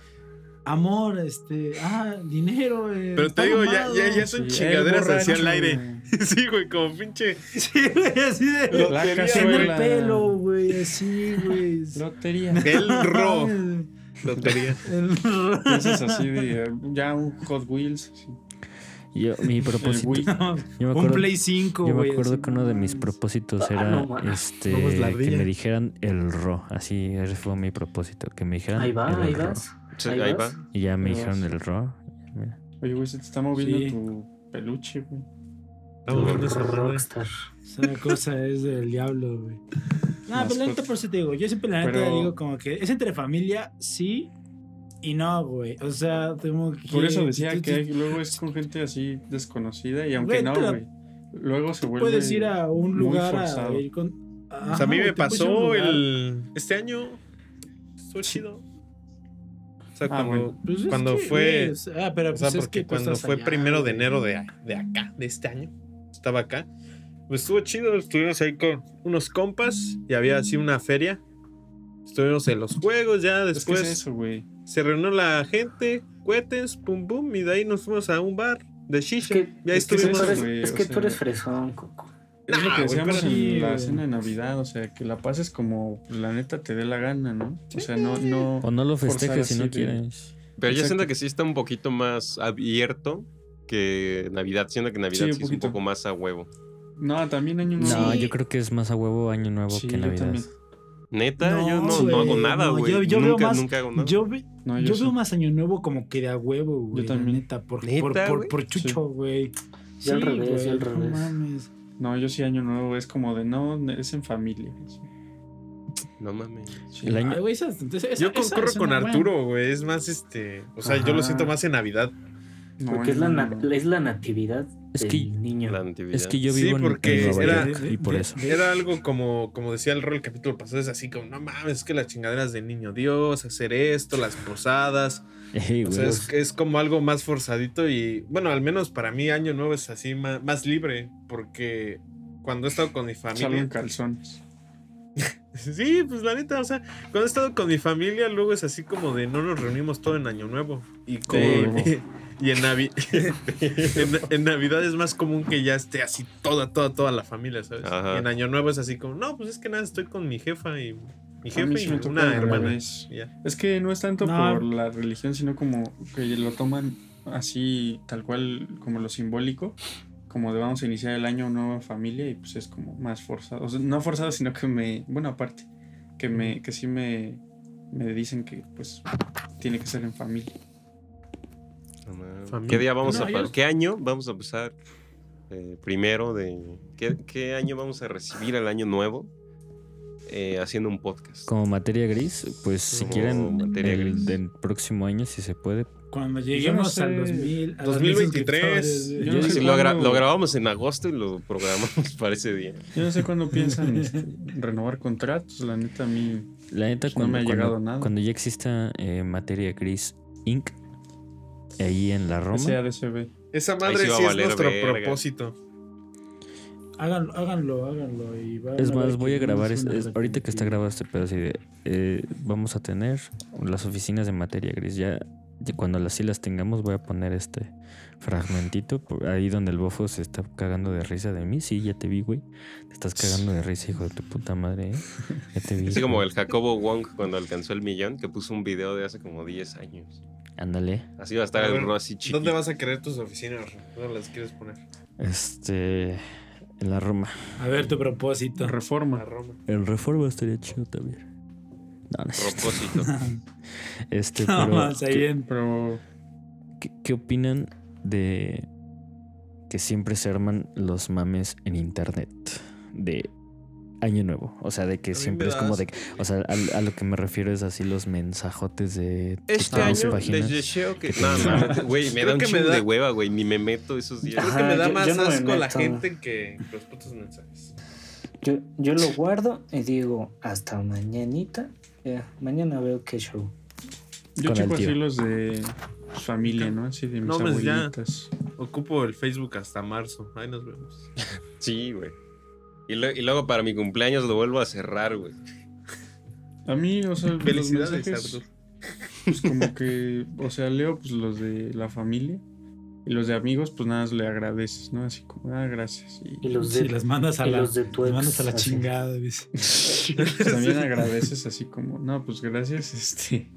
Amor, este. Ah, dinero, eh, Pero te digo, ya, ya, ya son Sí, chingaderas el hacia el borracho, aire. güey. Sí, güey, como pinche... Sí, güey, así de. La Tener cazuela. pelo, güey, así, güey. Lotería. El ro. Lotería. el ro- así de eh, ya un Hot Wheels. así. Yo, mi propósito. Wii. Yo me Un Play 5, yo me acuerdo que uno de no mis propósitos Ah, era no, man. este que me dijeran el ro. Así ese fue mi propósito. Que me dijeran Ahí va, el ahí ro. vas. Sí, ahí ahí va. vas. Y ya me dijeron el. Mira. Oye, güey, se te está moviendo Sí. tu peluche, güey. Estamos viendo esa. Rockstar. Esa cosa es del diablo, güey. No, pero la neta por eso te digo. Yo siempre la neta Pero- digo como que es entre familia, sí y no, güey. O sea, como que. Por eso decía tú- que luego es con gente así desconocida y aunque Güey, no, güey. Luego se vuelve. puedes ir a un muy lugar a forzado. ir con. O sea, a mí me pasó el... Este año estuvo chido. O sea, Ah, cuando, bueno. Pues cuando fue... Ah, pero O sea, pues es porque que tú cuando fue allá, primero de enero de, de acá, de este año, estaba acá. Pues estuvo chido, estuvimos ahí con unos compas y había así una feria. Estuvimos en los juegos, ya Es que después es eso, güey. se reunió la gente, cohetes, pum pum, y de ahí nos fuimos a un bar de Es shisha. que, y ahí es que es tú estuvimos. eres, es que tú eres fresón, Coco. Es lo que decíamos en Sí, la cena de Navidad, o sea, que la pases como la neta te dé la gana, ¿no? O sea, no, no. O no lo festejes si no quieres. Pero yo Exacto. siento que sí está un poquito más abierto que Navidad. Siento que Navidad Sí, sí, un es un poco más a huevo. No, también año nuevo. No, Sí. yo creo que es más a huevo año nuevo Sí, que yo Navidad. también. Neta, No, yo no, no hago nada, no, güey. yo- yo veo nunca, más- nunca hago nada. Yo, ve- No, yo yo, sí. veo más Año Nuevo como que de a huevo, güey. Yo también. Neta, por, ¿Neta, por, por, por chucho, güey. Yo al revés, yo al no mames. No, yo sí año nuevo es como de no, es en familia. sí. No mames. Sí. El año- Ay, güey, esa- esa- Yo esa concurro es con. Arturo, güey. Es más, este. O sea, yo lo siento más en Navidad. No, Porque es la, es la natividad Es del que- niño. La natividad. Es que yo Sí, vivo en- porque en, Nueva era- York y por de- eso. Era algo como, como decía el rol el capítulo pasado, es así como, no mames, es que las chingaderas de niño Dios, hacer esto, las posadas. O sea, es, es como algo más forzadito y, bueno, al menos para mí Año Nuevo es así más, más libre, porque cuando he estado con mi Salgo familia... en calzones. Sí, pues la neta, o sea, cuando he estado con mi familia, luego es así como de no nos reunimos todo en Año Nuevo. Y, con- Sí. y en, Navi- en, en Navidad es más común que ya esté así toda, toda, toda la familia, ¿sabes? Y en Año Nuevo es así como, no, pues es que nada, estoy con mi jefa y mi jefe sí y una hermana. ya. Es que no es tanto No. por la religión, sino como que lo toman así, tal cual, como lo simbólico, como de vamos a iniciar el año nueva familia y pues es como más forzado. O sea, no forzado, sino que me, bueno, aparte, que me, que sí me, me dicen que pues tiene que ser en familia. No. ¿Qué día vamos No, a ¿Qué año vamos a empezar? eh, primero de. ¿qué, qué año vamos a recibir el año nuevo? Eh, haciendo un podcast. Como materia gris, pues si Como quieren materia el gris. del próximo año, si se puede. Cuando lleguemos sé. al 2000, a los 2023, 1000 suscriptores, yo no sé Sí, lo, gra- cuándo- lo grabamos en agosto y lo programamos para ese día. Yo no sé cuándo piensan este, renovar contratos, la neta a mí La neta, Pues no cuando, me ha cuando- llegado nada. cuando ya exista eh, materia gris Inc. ahí en la Roma. Esa madre sí es nuestro verga. propósito. Háganlo, háganlo, háganlo. Y van Es más, voy a grabar, no es- se van a es- ahorita que está grabado este pedo así de, eh, vamos a tener las oficinas de materia gris. Ya, ya cuando las sí las tengamos voy a poner este fragmentito por ahí donde el bofo se está cagando de risa de mí. Sí, ya te vi, güey. Te estás cagando de risa, hijo de tu puta madre, ¿eh? Ya te vi. Así como el Jacobo Wong cuando alcanzó el millón, que puso un video de hace como 10 años. Ándale. Así va a estar A el ver, chiquito. ¿Dónde vas a querer tus oficinas? ¿Dónde las quieres poner? Este, en la Roma. A ver tu propósito. Reforma. Roma. El Reforma estaría chido también. No, no es. Propósito. Este, No, pero, más, ahí ¿qué- bien. Pero ¿Qué, qué opinan de que siempre se arman los mames en internet de Año Nuevo? O sea, de que siempre me es como de... O sea, a, a lo que me refiero es así los mensajotes de... Este año, páginas. desde Sheo que. que No, no, güey, me Creo da un que me chingo da- de hueva, güey. Ni me meto esos días. Creo Ajá, que me da yo- más yo no me asco la meto. gente que los putos mensajes. Yo, yo lo guardo y digo, hasta mañanita. ya, mañana veo qué show. yo checo así los de familia, ¿no? Así de mis No, pues ya. abuelitas. Ocupo el Facebook hasta marzo. Ahí nos vemos. Sí, güey. Y, lo- y luego para mi cumpleaños lo vuelvo a cerrar, güey. A mí, o sea, los Felicidades, mensajes, pues como que, o sea, leo pues los de la familia y los de amigos, pues nada más le agradeces, ¿no? Así como, ah, gracias. Y Y los de, Si las mandas a y la, los de tu las ex, mandas a la así. chingada, dice. también agradeces así como, no, pues gracias, este.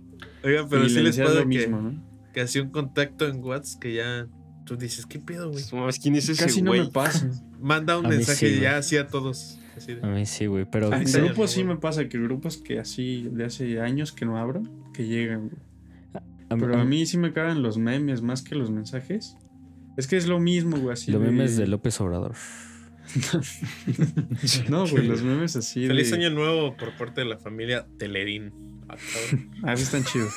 Oiga, pero y sí le les puedo lo que, mismo, ¿no? que hacía un contacto en WhatsApp que ya tú dices, ¿qué pedo, güey? ¿quién es ese Casi no me pasa. Manda un mensaje sí, ya así a todos. Así de, A mí sí, güey, pero... En grupos sí me pasa que grupos que así de hace años que no abro, que llegan, güey. Pero a mí sí me cagan los memes más que los mensajes. Es que es lo mismo, güey, así. Los de- memes de López Obrador. No, güey, los memes así Feliz de... año nuevo por parte de la familia Telerín. Ah, están chidos.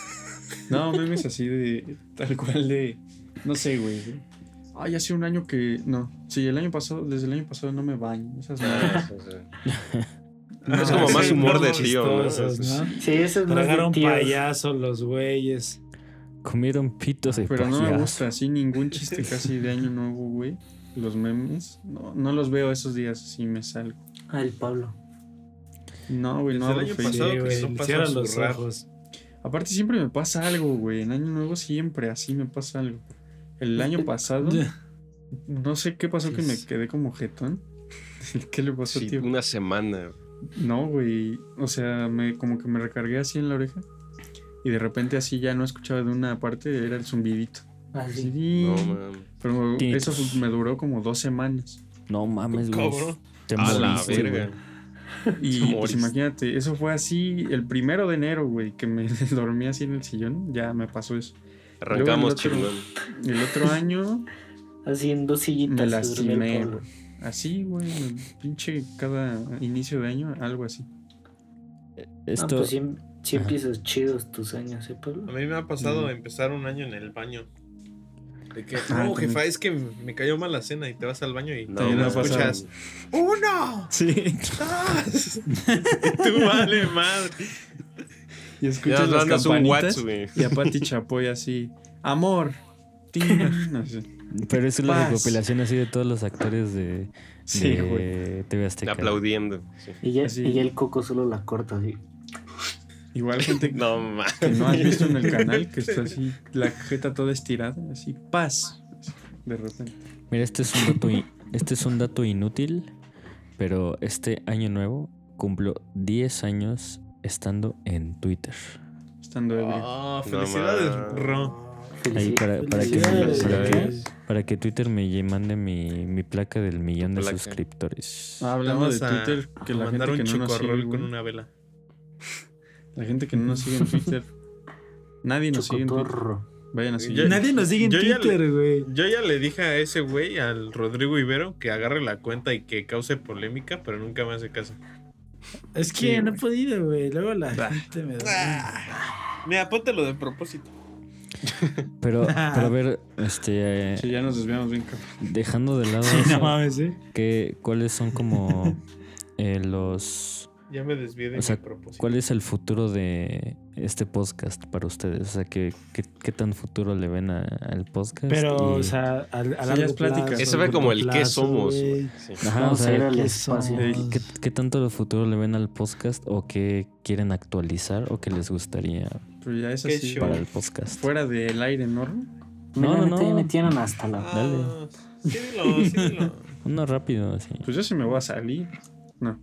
No, memes así de. Tal cual de. No sé, güey. Ay, hace un año que. No. Sí, el año pasado, desde el año pasado no me baño. Esas madres. Es Ah, como más humor de tío, ¿no? ¿no? Sí, eso es Tragaron tíos. payaso los güeyes. Comieron pitos de Pero no me gusta así ningún chiste casi de año nuevo, güey. Los memes. No, no los veo esos días así me salgo. Ah, el Pablo. No, güey, no Desde el año pasado Sí, que no los rap. ojos. Aparte siempre me pasa algo, güey. En año nuevo siempre así me pasa algo. El año pasado, no sé qué pasó que me quedé como jetón. ¿Qué le pasó, Sí, tío? una semana. No, güey. O sea, me, como que me recargué así en la oreja. Y de repente así ya no escuchaba de una parte, era el zumbidito. Así. Así. No, mames. Pero eso me duró como dos semanas. No mames, güey. Te A la verga. güey. Y pues imagínate, eso fue así el primero de enero, güey, que me dormí así en el sillón. Ya me pasó eso. Arrancamos Luego el otro- chingón. El otro año, Así en dos sillitas. Me lastimé, Pablo. así, güey, pinche cada inicio de año, algo así. Ah, Esto, pues sí, sí Ajá. empiezas chidos tus años, ¿eh, Pablo? A mí me ha pasado Mm. empezar un año en el baño. De que, Ah, no, también. jefa, es que me cayó mal la cena y te vas al baño y No, escuchas ¡Uno! Sí. ¡Dos! tú vale madre. Y escuchas las un campanitas WhatsApp, güey. y a Pati Chapoy así, amor. tin, así. pero es la recopilación así de todos los actores de, Sí, de güey. TV Azteca. Aplaudiendo. sí. Y ya, y ya el coco solo la corta así. Igual gente No, que no has visto en el canal, que está así, la jeta toda estirada, así, paz. así, De repente. Mira, este es un dato, este es un dato inútil, pero este año nuevo cumplo 10 años estando en Twitter. Estando ebrio. Ah, felicidades. Ro. Ahí para, para que, para, que, para que Twitter me mande mi, mi placa del millón de Placa. suscriptores. Ah, hablando de Twitter, que a la gente un que no nos sigue, con una vela. la gente que no nos sigue en Twitter, nadie nos sigue en Twitter. Vayan a Yo- seguir. Nadie nos sigue en Twitter, güey. Yo ya le dije a ese güey, al Rodrigo Ibero, que agarre la cuenta y que cause polémica, pero nunca me hace caso. Es que Sí, no he podido, güey. Luego la Ah. gente me da. Mira, póntelo de propósito. Pero, pero a ver, este, eh, Sí, ya nos desviamos bien, cabrón. dejando de lado Sí, eso, no mames, ¿eh? ¿qué- ¿cuáles son como eh, los... Ya me desvié de O sea, mi propósito. ¿Cuál es el futuro de este podcast para ustedes? O sea, ¿qué, qué, qué tan futuro le ven a- al podcast? Pero, Y- o sea, a, a largo ya es plática. plazo, Ese a ve como el qué somos. Sí. Ajá, o sea, ¿qué espacio. somos? ¿qué, qué tanto de futuro le ven al podcast o qué quieren actualizar o qué les gustaría Pero ya es Qué así. para el podcast? Fuera del aire, ¿no? No, ya no. metieron hasta la. Dale. Ah, sí, dilo, sí, dilo. Uno rápido, así. Pues yo sí me voy a salir. No.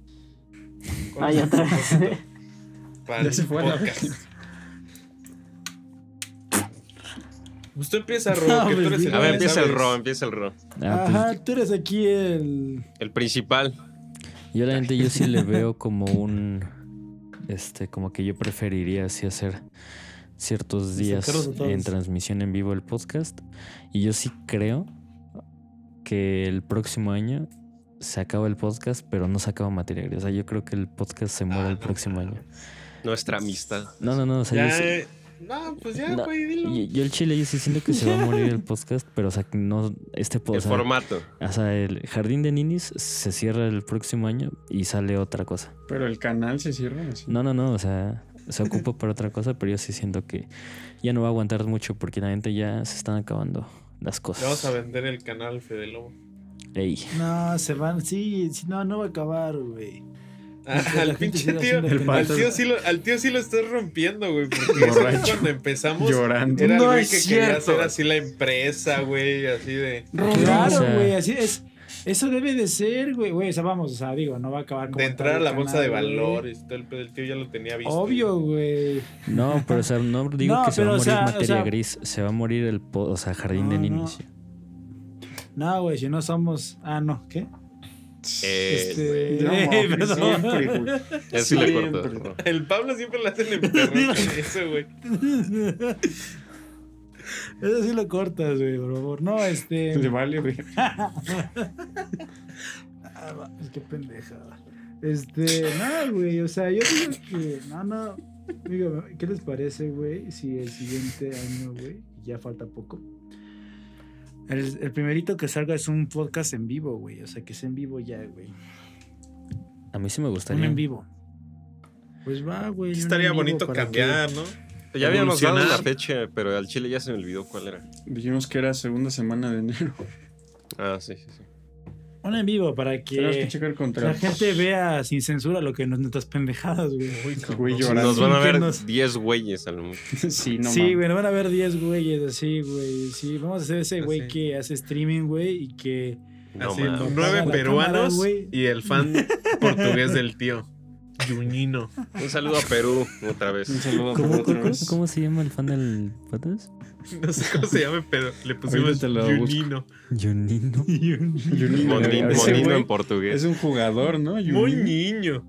¿Cuál Ay, es el otra vez. Para Ya se fue podcast. Usted empieza, Ro, No, que tú pues, eres el A ver, empieza el ro, empieza el ro. Ah, pues, Ajá, tú eres aquí el. El principal. yo la gente yo sí le veo como un este como que yo preferiría así hacer ciertos días en transmisión en vivo el podcast y yo sí creo que el próximo año se acaba el podcast pero no se acaba material o sea yo creo que el podcast se muere Ah, el no próximo año Nuestra amistad. no no no o sea yo Ya, sí- eh, no, pues ya, No, güey, dilo. yo, yo el chile yo sí siento que se va a morir el podcast pero o sea que no este El podcast formato. o sea el jardín de ninis se cierra el próximo año y sale otra cosa Pero el canal se cierra así. No, no, no, o sea, se ocupa para otra cosa, pero yo sí siento que ya no va a aguantar mucho porque la gente ya se están acabando las Le vamos a cosas. vender el canal Fede Lobo. Ey, No, se van. Sí, sí, no, no va a acabar, güey. Ah, al pinche tío, al tío, sí lo, al tío sí lo estás rompiendo, güey. Porque cuando empezamos Llorando. era el güey es que quería hacer así la empresa, güey, así de... Claro, güey, así es. Eso debe de ser, güey. Güey, o sea, vamos, o sea, digo, no va a acabar De entrar a la bolsa de valores. Todo el, pedo, el tío ya lo tenía visto. Obvio, güey. no, pero o sea, no digo No, que se va a morir sea, o materia sea- gris, se va a morir el, o sea, jardín de No, no. ninis. No, güey, si no somos. Ah, no, ¿qué? Eh, Este. No, eh, siempre, güey. Ro. El Pablo siempre le emperrar con eso, güey. Eso sí lo cortas, güey, por favor. No, este. Le vale, güey. Ah, qué pendejada. Este, no, güey, o sea, yo digo que, no, no, digo, ¿qué les parece, güey? Si el siguiente año, güey, ya falta poco. El, el primerito que salga es un podcast en vivo, güey, o sea, que es en vivo ya, güey. A mí sí me Un gustaría. en vivo. Pues va, güey. un Estaría bonito cambiar, ¿no? Ya habíamos dado la fecha, pero al chile ya se me olvidó cuál era. Dijimos que era segunda semana de enero. Ah, sí, sí, sí. Un en vivo para Tenemos que que checar la gente vea sin censura lo que nos nuestras pendejadas, güey. Güey. Nos van a ver que nos- 10 güeyes a lo mucho. sí, no sí, güey, nos van a ver 10 güeyes así, güey. Sí, vamos a hacer ese güey Así. que hace streaming, güey, y que No Así, nueve peruanos cámara, güey. y el fan portugués del tío. Junino. Un saludo a Perú otra vez. Un saludo ¿Cómo, por otra cómo- vez. cómo se llama el fan del patas? No sé cómo se llame, pero le pusimos. Junino. Junino. Monino en portugués. Es un jugador, ¿no? Muy niño.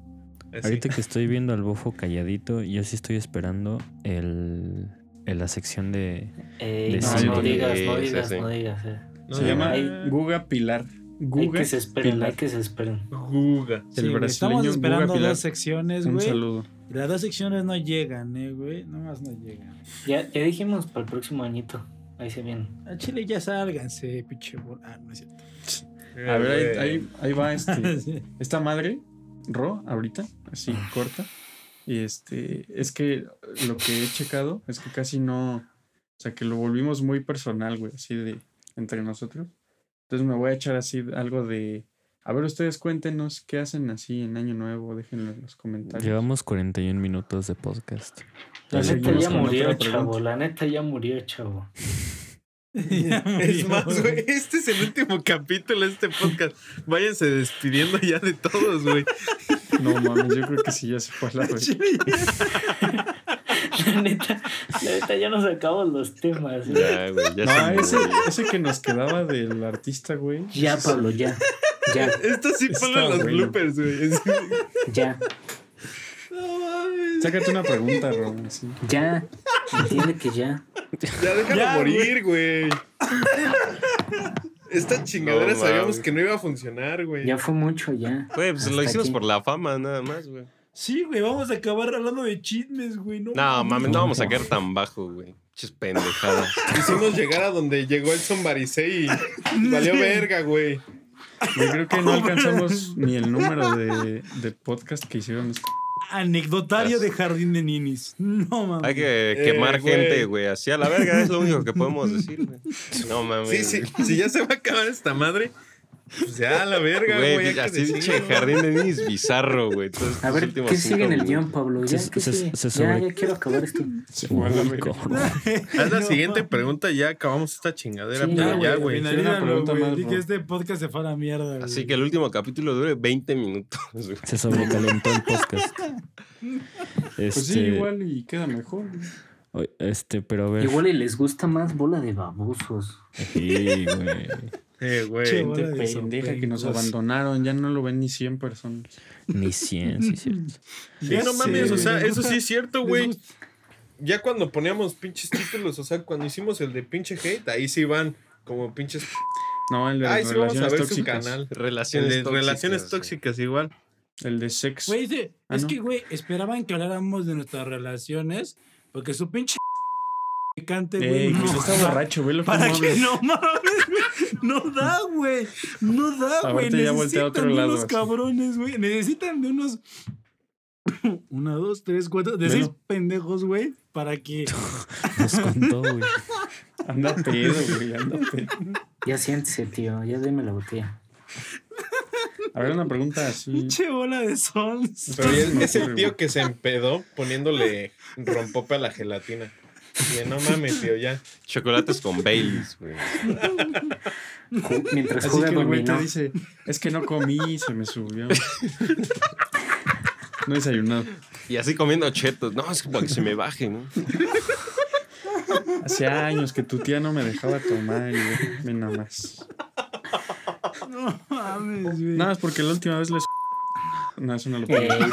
Así. Ahorita que estoy viendo al bofo calladito, yo sí estoy esperando el, la sección de... Ey, De no, digas, no sí, digas, sí. no digas. eh. No, Se llama Guga Pilar. Hay Guga que se esperen, Pilar. hay que se esperen. Guga. Sí, El brasileño estamos Guga esperando Pilar. dos secciones, Un güey. saludo. Y las dos secciones no llegan, eh, güey. Nomás no llegan. Ya, ya dijimos para el próximo añito. Ahí se viene. A Chile ya sálganse, pinche bol- Ah, no es cierto. A ver, Eh, ahí, ahí, ahí va este, Sí. esta madre, Ro, ahorita, así corta. Y este, es que lo que he checado es que casi no, o sea, que lo volvimos muy personal, güey, así de entre nosotros. Entonces me voy a echar así algo de, a ver, ustedes cuéntenos qué hacen así en Año Nuevo, déjenlo en los comentarios. Llevamos 41 minutos de podcast. La neta ya murió, chavo. La neta ya murió, chavo. Ya Es más, güey, este es el último capítulo de este podcast. Váyanse despidiendo ya de todos, güey. No mames, yo creo que sí ya se fue a la vez. La neta, la neta ya nos acabamos los temas. Ya, güey, ya No, se ese, ese que nos quedaba del artista, güey. Ya, Pablo, ya. Ya, Esto sí en los bueno. bloopers, güey. Ya, Sácate una pregunta, Ro. así. ya. Entiende que ya. Ya déjalo Ya, morir, güey. Esta chingadera No, sabíamos que no iba a funcionar, güey. Ya fue mucho, ya. Güey, pues lo hicimos aquí. por la fama, nada más, güey. Sí, güey, vamos a acabar hablando de chismes, güey. No, No, mames, no vamos a caer tan bajo, güey. Chis pendejadas. Hicimos llegar a donde llegó el Zombaricé y valió verga, güey. Yo creo que no alcanzamos ni el número de, de podcast que hicieron. Anecdotario de Jardín de Ninis. No, mames. Hay que Eh, quemar güey. gente, güey. Así a la verga es lo único que podemos decir, güey. No mames. Sí, sí. Si ya se va a acabar esta madre, pues ya la verga, güey. Güey, así dice Jardín de Ninis bizarro, güey. Todos A ver, ¿qué sigue en el guion, Pablo? Ya, Se- ¿qué se- ya, sobre- ya quiero acabar esto. Se. Haz la No, siguiente pregunta, ya acabamos esta chingadera. Sí, pero ya, güey. Una pregunta más, que este podcast se fue a la mierda, güey. Así que el último capítulo dure 20 minutos, güey. Se sobrecalentó el podcast. Pues sí, Este, igual y queda mejor. güey. oye, Este, pero a ver. Igual y les gusta más bola de babosos. Sí, güey. Eh, güey. Gente de pendeja que nos abandonaron. Ya no lo ven ni 100 personas. Ni 100, sí, cierto. Sí, no mames, o sea, eso sí es cierto, güey. Ya cuando poníamos pinches títulos, o sea, cuando hicimos el de pinche hate, ahí sí van como pinches. No, el de Ay, sí, vamos a relaciones ver tóxicas. su canal. El Relaciones de tóxicas. relaciones tóxicas, igual. El de sex. Güey, dice, Ah, es ¿no? que, güey, esperaban que habláramos de nuestras relaciones porque su pinche picante, güey. Ey, no que está borracho, güey. Lo que ¿Para no mames? No da, güey. No da, güey. Ahorita ya voltea a Necesitan otro de lado, unos así. cabrones, güey. Necesitan de unos. Una, dos, tres, cuatro. De Bueno. seis pendejos, güey. Para que. Nos contó, güey. Anda pedo, güey. Anda pedo. Ya siéntese, tío. Ya deme la botella. A ver, una pregunta así. Pinche bola de sol. Pero ya es, el tío que se empedó poniéndole rompope a la gelatina. Y no mames, tío, ya. Chocolates con Baileys, güey. Mientras Así juega que el güey te dominó. dice, es que no comí, se me subió. No he desayunado. Y así comiendo chetos. No, es que para que se me baje, ¿no? Hace años que tu tía no me dejaba tomar y ve- ve nada más. No mames, güey. Nada más porque la última vez les... No, eso no lo Ey, pongo.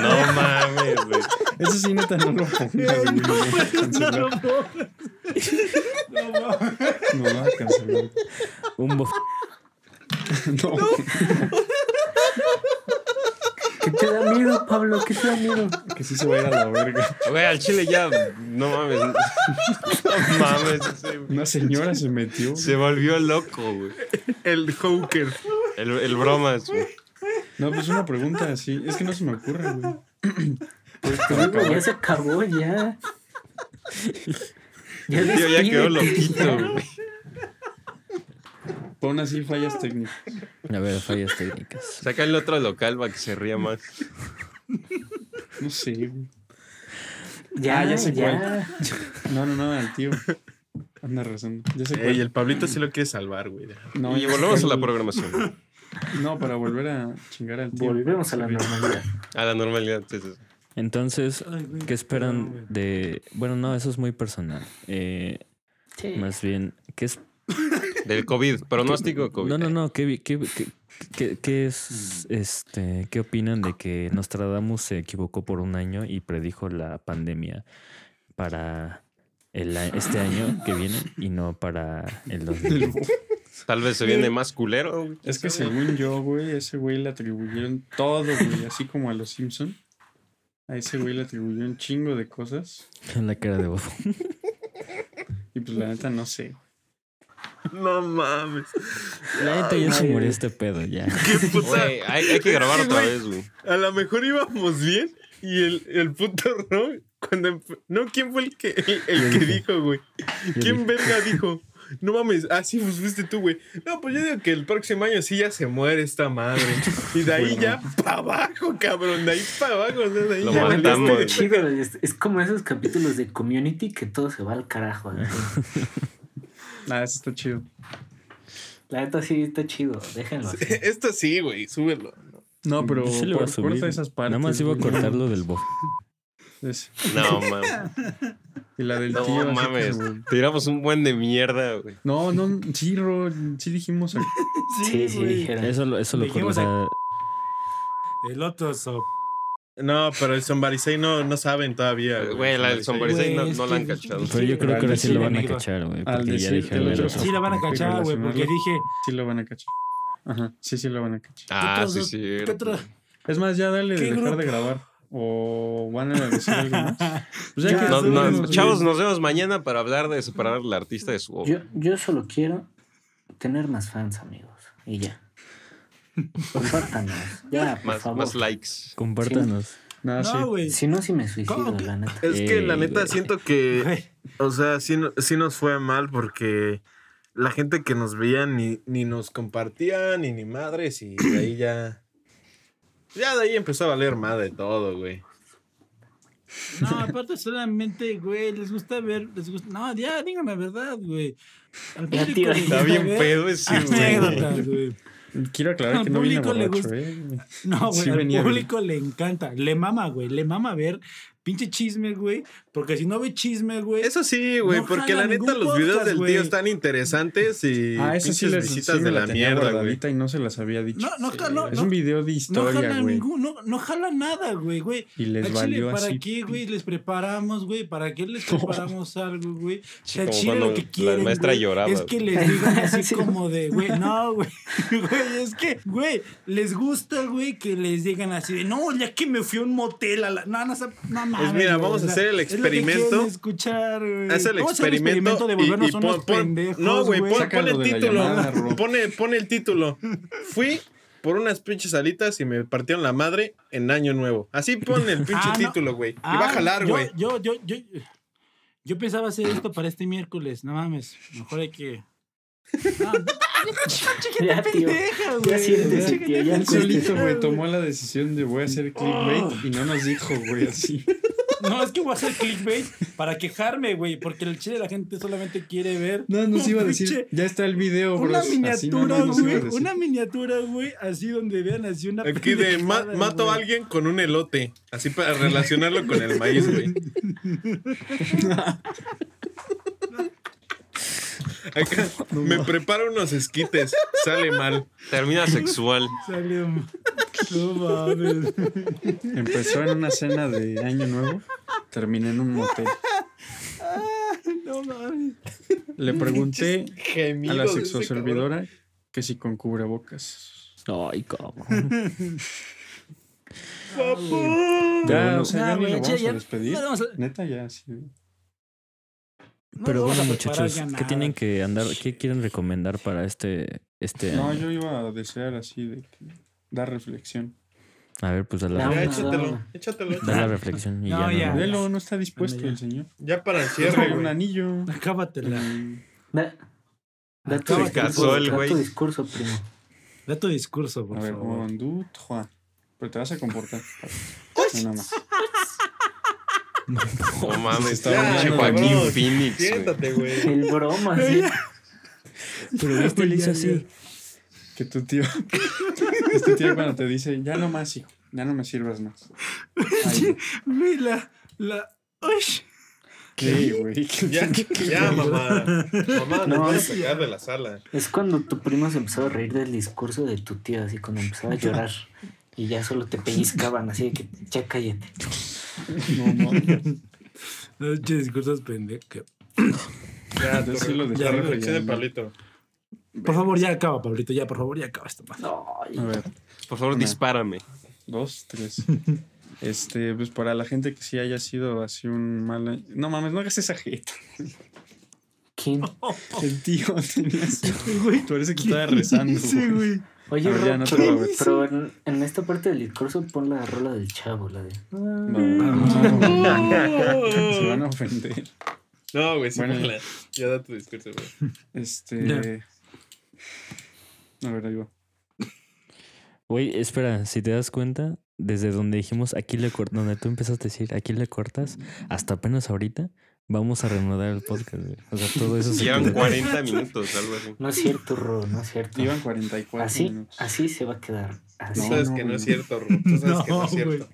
No mames, güey. Eso sí, neta, no lo pongas, güey. Me van a cancelar. Me van a cancelar. Un bof. No. ¿Qué te da miedo, Pablo? ¿Qué te da miedo? Que sí se va a ir a la verga. Güey, al chile ya. No mames. No mames. ese, güey. Una señora se metió. Se volvió loco, güey. El Hawker. El, el bromas, güey. No, pues una pregunta así. Es que no se me ocurre, güey. Pues, ya se acabó, ya. Ya El tío ya quedó loquito, güey. Pon así fallas técnicas. A ver, fallas técnicas. Saca el otro local para que se ría más. No sé, güey. Ya, Ah, ya sé ya. No, no, no, al tío. Anda rezando. Ya sé Ey, cuál. el Pablito sí lo quiere salvar, güey. No, y volvemos a la programación. No, para volver a chingar al tiempo. Volvemos a la normalidad. A la normalidad. sí. Entonces, ¿qué esperan de...? Bueno, no, eso es muy personal. Eh, Sí. más bien, ¿qué es Del COVID. Pronóstico COVID. No, no, no. ¿Qué, vi- qué, qué- qué- qué es, este, ¿Qué opinan de que Nostradamus se equivocó por un año y predijo la pandemia para el, a- este año que viene y no para el 2000? Tal vez se viene más culero. güey. Es que según yo, güey, ese güey le atribuyeron todo, güey, así como a los Simpson. A ese güey le atribuyeron un chingo de cosas. En la cara de Bobo. Y pues la neta no sé. No mames. La neta ya se murió este pedo, ya. Qué puta. Hay, hay que grabar otra vez, güey. A lo mejor íbamos bien y el, el puto Ro, cuando... No, ¿quién fue el que, el, el que dijo, güey? ¿Quién verga dijo? No mames, ah, sí, pues fuiste tú, güey. No, pues yo digo que el próximo año sí ya se muere esta madre. Y de ahí ya para abajo, cabrón. De ahí para abajo. o sea, de ahí Lo ya matamos. está chido, es, es como esos capítulos de Community que todo se va al carajo. así. Ah, eso está chido. La neta sí está chido, déjenlo así. Esto sí, güey, súbelo. No, pero sí por- subir. corta esas partes. Nada más iba a cortar lo del Bobo. Es- No, mames. Y la del No tío. que mames. Tiramos un buen de mierda, güey. No, no, sí, Ro, sí dijimos. Sí, sí, güey. dijeron. Eso, lo- eso lo Dijimos. El otro so- No, pero el Zombarisei no, no saben todavía. Güey, la del Zombarisei no, no la han cachado. Pero yo creo que ahora sí lo van a cachar, güey. Porque ya dijeron. Sí la van a cachar, güey, porque dije. Sí lo van a cachar. Ajá, sí, sí lo van a cachar. Ah, ¿qué sí, sí. Es más, ya dale de ¿Qué dejar grupo? de grabar. O van a decir algo más. Pues Ya, que No, chavos, nos vemos mañana para hablar de separar al artista de su obra. Yo, yo solo quiero tener más fans, amigos. Y ya. Compártanos. Ya, por Más, favor. más likes. Compártanos. Sí. No, güey. Si no, sí me suicido, la neta. Es que la neta siento que, o sea, sí, no- sí nos fue mal porque la gente que nos veía ni, ni nos compartía ni ni madres y ahí ya... Ya de ahí empezó a valer madre todo, güey. No, aparte solamente, güey, les gusta ver, les gusta. No, ya, díganme la verdad, güey. Al Ya, público tío, le Está bien ver pedo ese, güey. Anécdotas, güey. Quiero aclarar Al que no vine público le borracho, gusta- eh. No, güey, Sí al público le encanta. Le mama, güey. Le mama ver pinche chisme, güey. Porque si no ve chisme, güey. Eso sí, güey, No porque la neta los videos podcast, del güey. tío están interesantes y Ah, eso sí les visitas sí de la la mierda, güey. y no se las había dicho. No, no, Sí, no, es no. un video de no historia, jala güey. ningún, no, no jala nada, güey, güey. Y les Al valió chile, ¿para así. qué, güey? Les preparamos, güey. ¿Para qué les preparamos algo, güey? Como chile lo que la quieren, maestra güey, lloraba, Es que les digan así Sí. como de, güey, no, güey. Güey, es que, güey, les gusta, güey, que les digan así de, no, ya que me fui a un motel a la... No, no, no, no mames, Pues mira, vamos a o sea, hacer el es experimento. quieren escuchar, güey. Haz el Vamos experimento, de y- volvernos y, pon- unos pon- pendejos, No, güey, pon, el título. llamada, pone, pone el título. Fui por unas pinches alitas y me partieron la madre en año nuevo. Así pon el pinche Ah, título, güey. y Ah, va a jalar, yo- güey. Yo, yo, yo, yo, pensaba hacer esto para este miércoles. No mames, mejor hay que. No, Ya, tío. pendeja, Ya güey. siéntese, tío. Ya Él solito, güey, tomó la decisión de voy a hacer clickbait y no nos dijo, güey, así. No, es que voy a hacer clickbait para quejarme, güey. Porque el chile la gente solamente quiere ver. No, nos iba a decir, ya está el video, bro. Una miniatura, güey. Una miniatura, güey. Así donde vean así una. Aquí de ma- mato a alguien con un elote. Así para relacionarlo con el maíz, güey. Acá, me preparo unos esquites. Sale mal. Termina sexual. Salió. No mames. Empezó en una cena de Año Nuevo, terminé en un motel. No mames. Le pregunté a la sexoservidora que si con cubrebocas. Ay, cómo. cabrón. Ya, no, o sea, no, ya lo ya- vamos ya- a despedir. no Neta, ya, sí. No Pero bueno, muchachos, ¿qué tienen que andar, qué quieren recomendar para este, este No, año? yo iba a desear así de que dar reflexión. A ver, pues da Ya, la, Ya, no, échatelo, no. échatelo. da la reflexión y No, ya. ya. nos Velo, no está dispuesto ya. el señor. Ya para el cierre, un güey. anillo. Acábatela. Da, da tu Se casó discurso, el da güey. tu discurso, primo. Da tu discurso, por A ver, favor. un du, trois. Pero te vas a comportar. No, nada más. No mames, está pinche de Joaquín. Phoenix. güey. Siéntate, güey. El broma, sí. Pero viste, le hizo Ya, así. Que tu tío. este tío cuando te dice, ya no más, hijo. Ya no me sirvas más. Ay, Güey, la. La. Uy. ¿Qué, güey? Ya, ya, mamá. Mamá, No, van a es- sacar de la sala. Es cuando tu primo se empezó a reír del discurso de tu tío, así cuando empezaba a llorar. Y ya solo te pellizcaban, así de que ya cállate. No, no. No, discursos pendejos. Ya, te sí lo dejé de ya, Pablito. Por favor, ya acaba, Pablito. Ya, por favor, ya acaba esta madre. Ay, A ver, Por favor, Una. dispárame. dos, tres. Este, pues para la gente que sí haya sido así un mal año- No mames, no hagas esa jeta. ¿Quién? El tío tenía así. Güey, Parece que estaba rezando. Sí, güey. güey. Oye, A ver, ya no te pero, en, en esta parte del discurso pon la rola del chavo, la de. No, no, Se van a ofender. No, güey, sí, Bueno. ponla. Ya da tu discurso, güey. Este. A ver, ahí va. Güey, espera, si te das cuenta, desde donde dijimos aquí le cortas, donde tú empezaste a decir aquí le cortas, hasta apenas ahorita vamos a reanudar el podcast, güey. O sea, todo eso se Llevan queda. 40 minutos, algo así. No es cierto, Ro, no es cierto. Iban 44 Así, minutos. así se va a quedar. Tú Así. No, sabes no, que no es cierto, Ru. Tú sabes que no No, es cierto.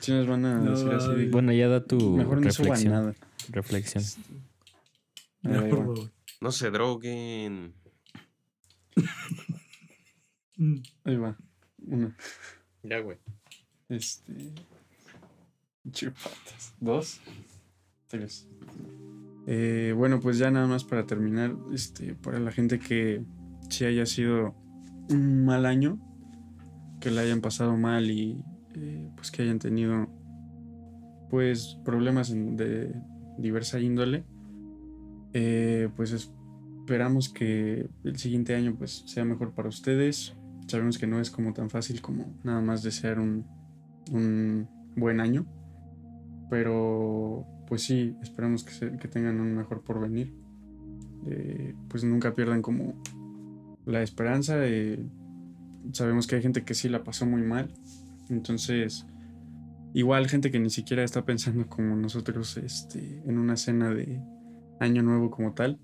Sí nos van a No, decir así. de- Bueno, ya da tu Mejor no reflexión. nada. Reflexión. No, va. güey. No se droguen. Mm. Ahí va. Una. Ya, güey. Este. Chupatas. Dos. Tres. Eh, bueno, pues ya nada más para terminar. Este, para la gente que sí haya sido un mal año, que la hayan pasado mal y eh, pues que hayan tenido pues problemas en- de diversa índole. eh, pues esperamos que el siguiente año pues sea mejor para ustedes. Sabemos que no es como tan fácil como nada más desear un, un buen año. Pero pues sí, esperamos que, se- que tengan un mejor porvenir. Eh, pues nunca pierdan como la esperanza. sabemos que hay gente que sí la pasó muy mal. Entonces, igual gente que ni siquiera está pensando como nosotros este, en una cena de año nuevo como tal.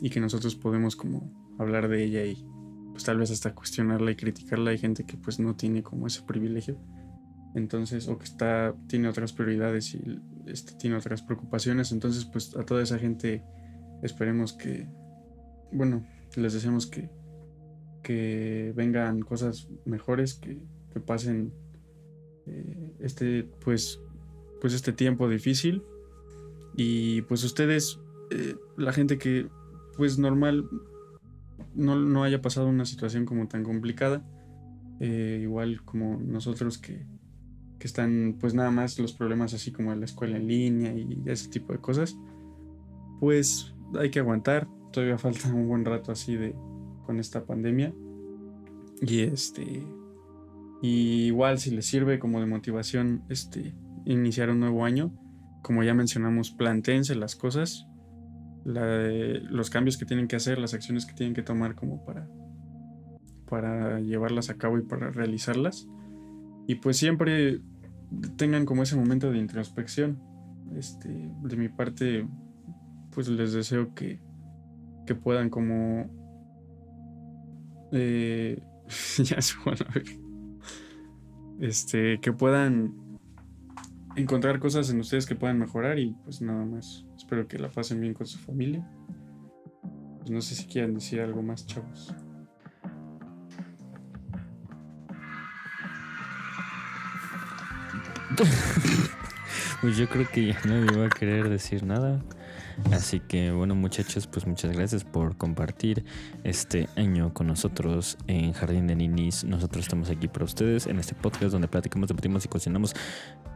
Y que nosotros podemos como hablar de ella y pues tal vez hasta cuestionarla y criticarla. Hay gente que pues no tiene como ese privilegio. Entonces, o que está, tiene otras prioridades y este, tiene otras preocupaciones. Entonces, pues a toda esa gente esperemos que, bueno, les deseamos que, que vengan cosas mejores, que, que pasen eh, este, pues, pues este tiempo difícil. Y pues ustedes, eh, la gente que, pues normal, no, no haya pasado una situación como tan complicada, eh, igual como nosotros que, que están pues nada más los problemas así como la escuela en línea y ese tipo de cosas, pues hay que aguantar, todavía falta un buen rato así de con esta pandemia. Y este igual si les sirve como de motivación este iniciar un nuevo año, como ya mencionamos, plantéense las cosas, la- los cambios que tienen que hacer, las acciones que tienen que tomar como para para llevarlas a cabo y para realizarlas. Y pues siempre tengan como ese momento de introspección. Este, de mi parte, pues les deseo que, que puedan como... eh, ya se van a ver. Este, que puedan encontrar cosas en ustedes que puedan mejorar y pues nada más. Espero que la pasen bien con su familia. Pues no sé si quieren decir algo más, chavos. Pues yo creo que ya nadie va a querer decir nada. Así que bueno muchachos, pues muchas gracias por compartir este año con nosotros en Jardín de Ninis. Nosotros estamos aquí para ustedes en este podcast donde platicamos, debatimos y cocinamos.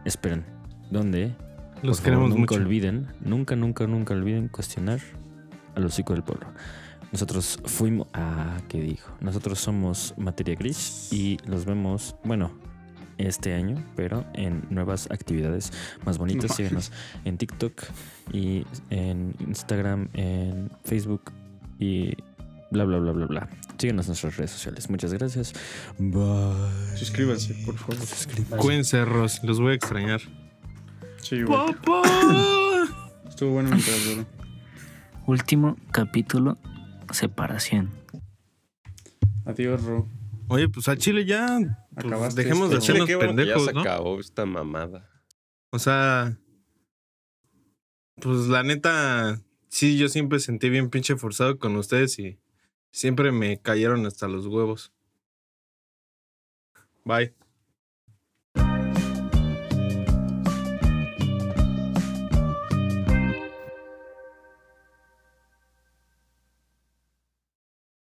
Esperen, ¿dónde? Los Por favor, queremos nunca mucho. olviden, nunca, nunca, nunca olviden cuestionar al hocico del pueblo. Nosotros fuimos. Ah, ¿qué dijo? Nosotros somos Materia Gris y los vemos, bueno, este año, pero en nuevas actividades más bonitas. No. Síguenos en TikTok y en Instagram, en Facebook y bla, bla, bla, bla, bla. Síguenos en nuestras redes sociales. Muchas gracias. Bye. Suscríbanse, por favor. Suscríbanse. Cuídense, Ros. Los voy a extrañar. Sí. Güey. ¡Papá! Estuvo bueno mientras duró. Último capítulo, separación. Adiós, Ro. Oye, pues a Chile ya. pues, Acabaste dejemos de esto. Chile, hacernos qué bueno que ya pendejos, se ¿no? acabó esta mamada. O sea. Pues la neta. Sí, yo siempre sentí bien pinche forzado con ustedes y siempre me cayeron hasta los huevos. Bye.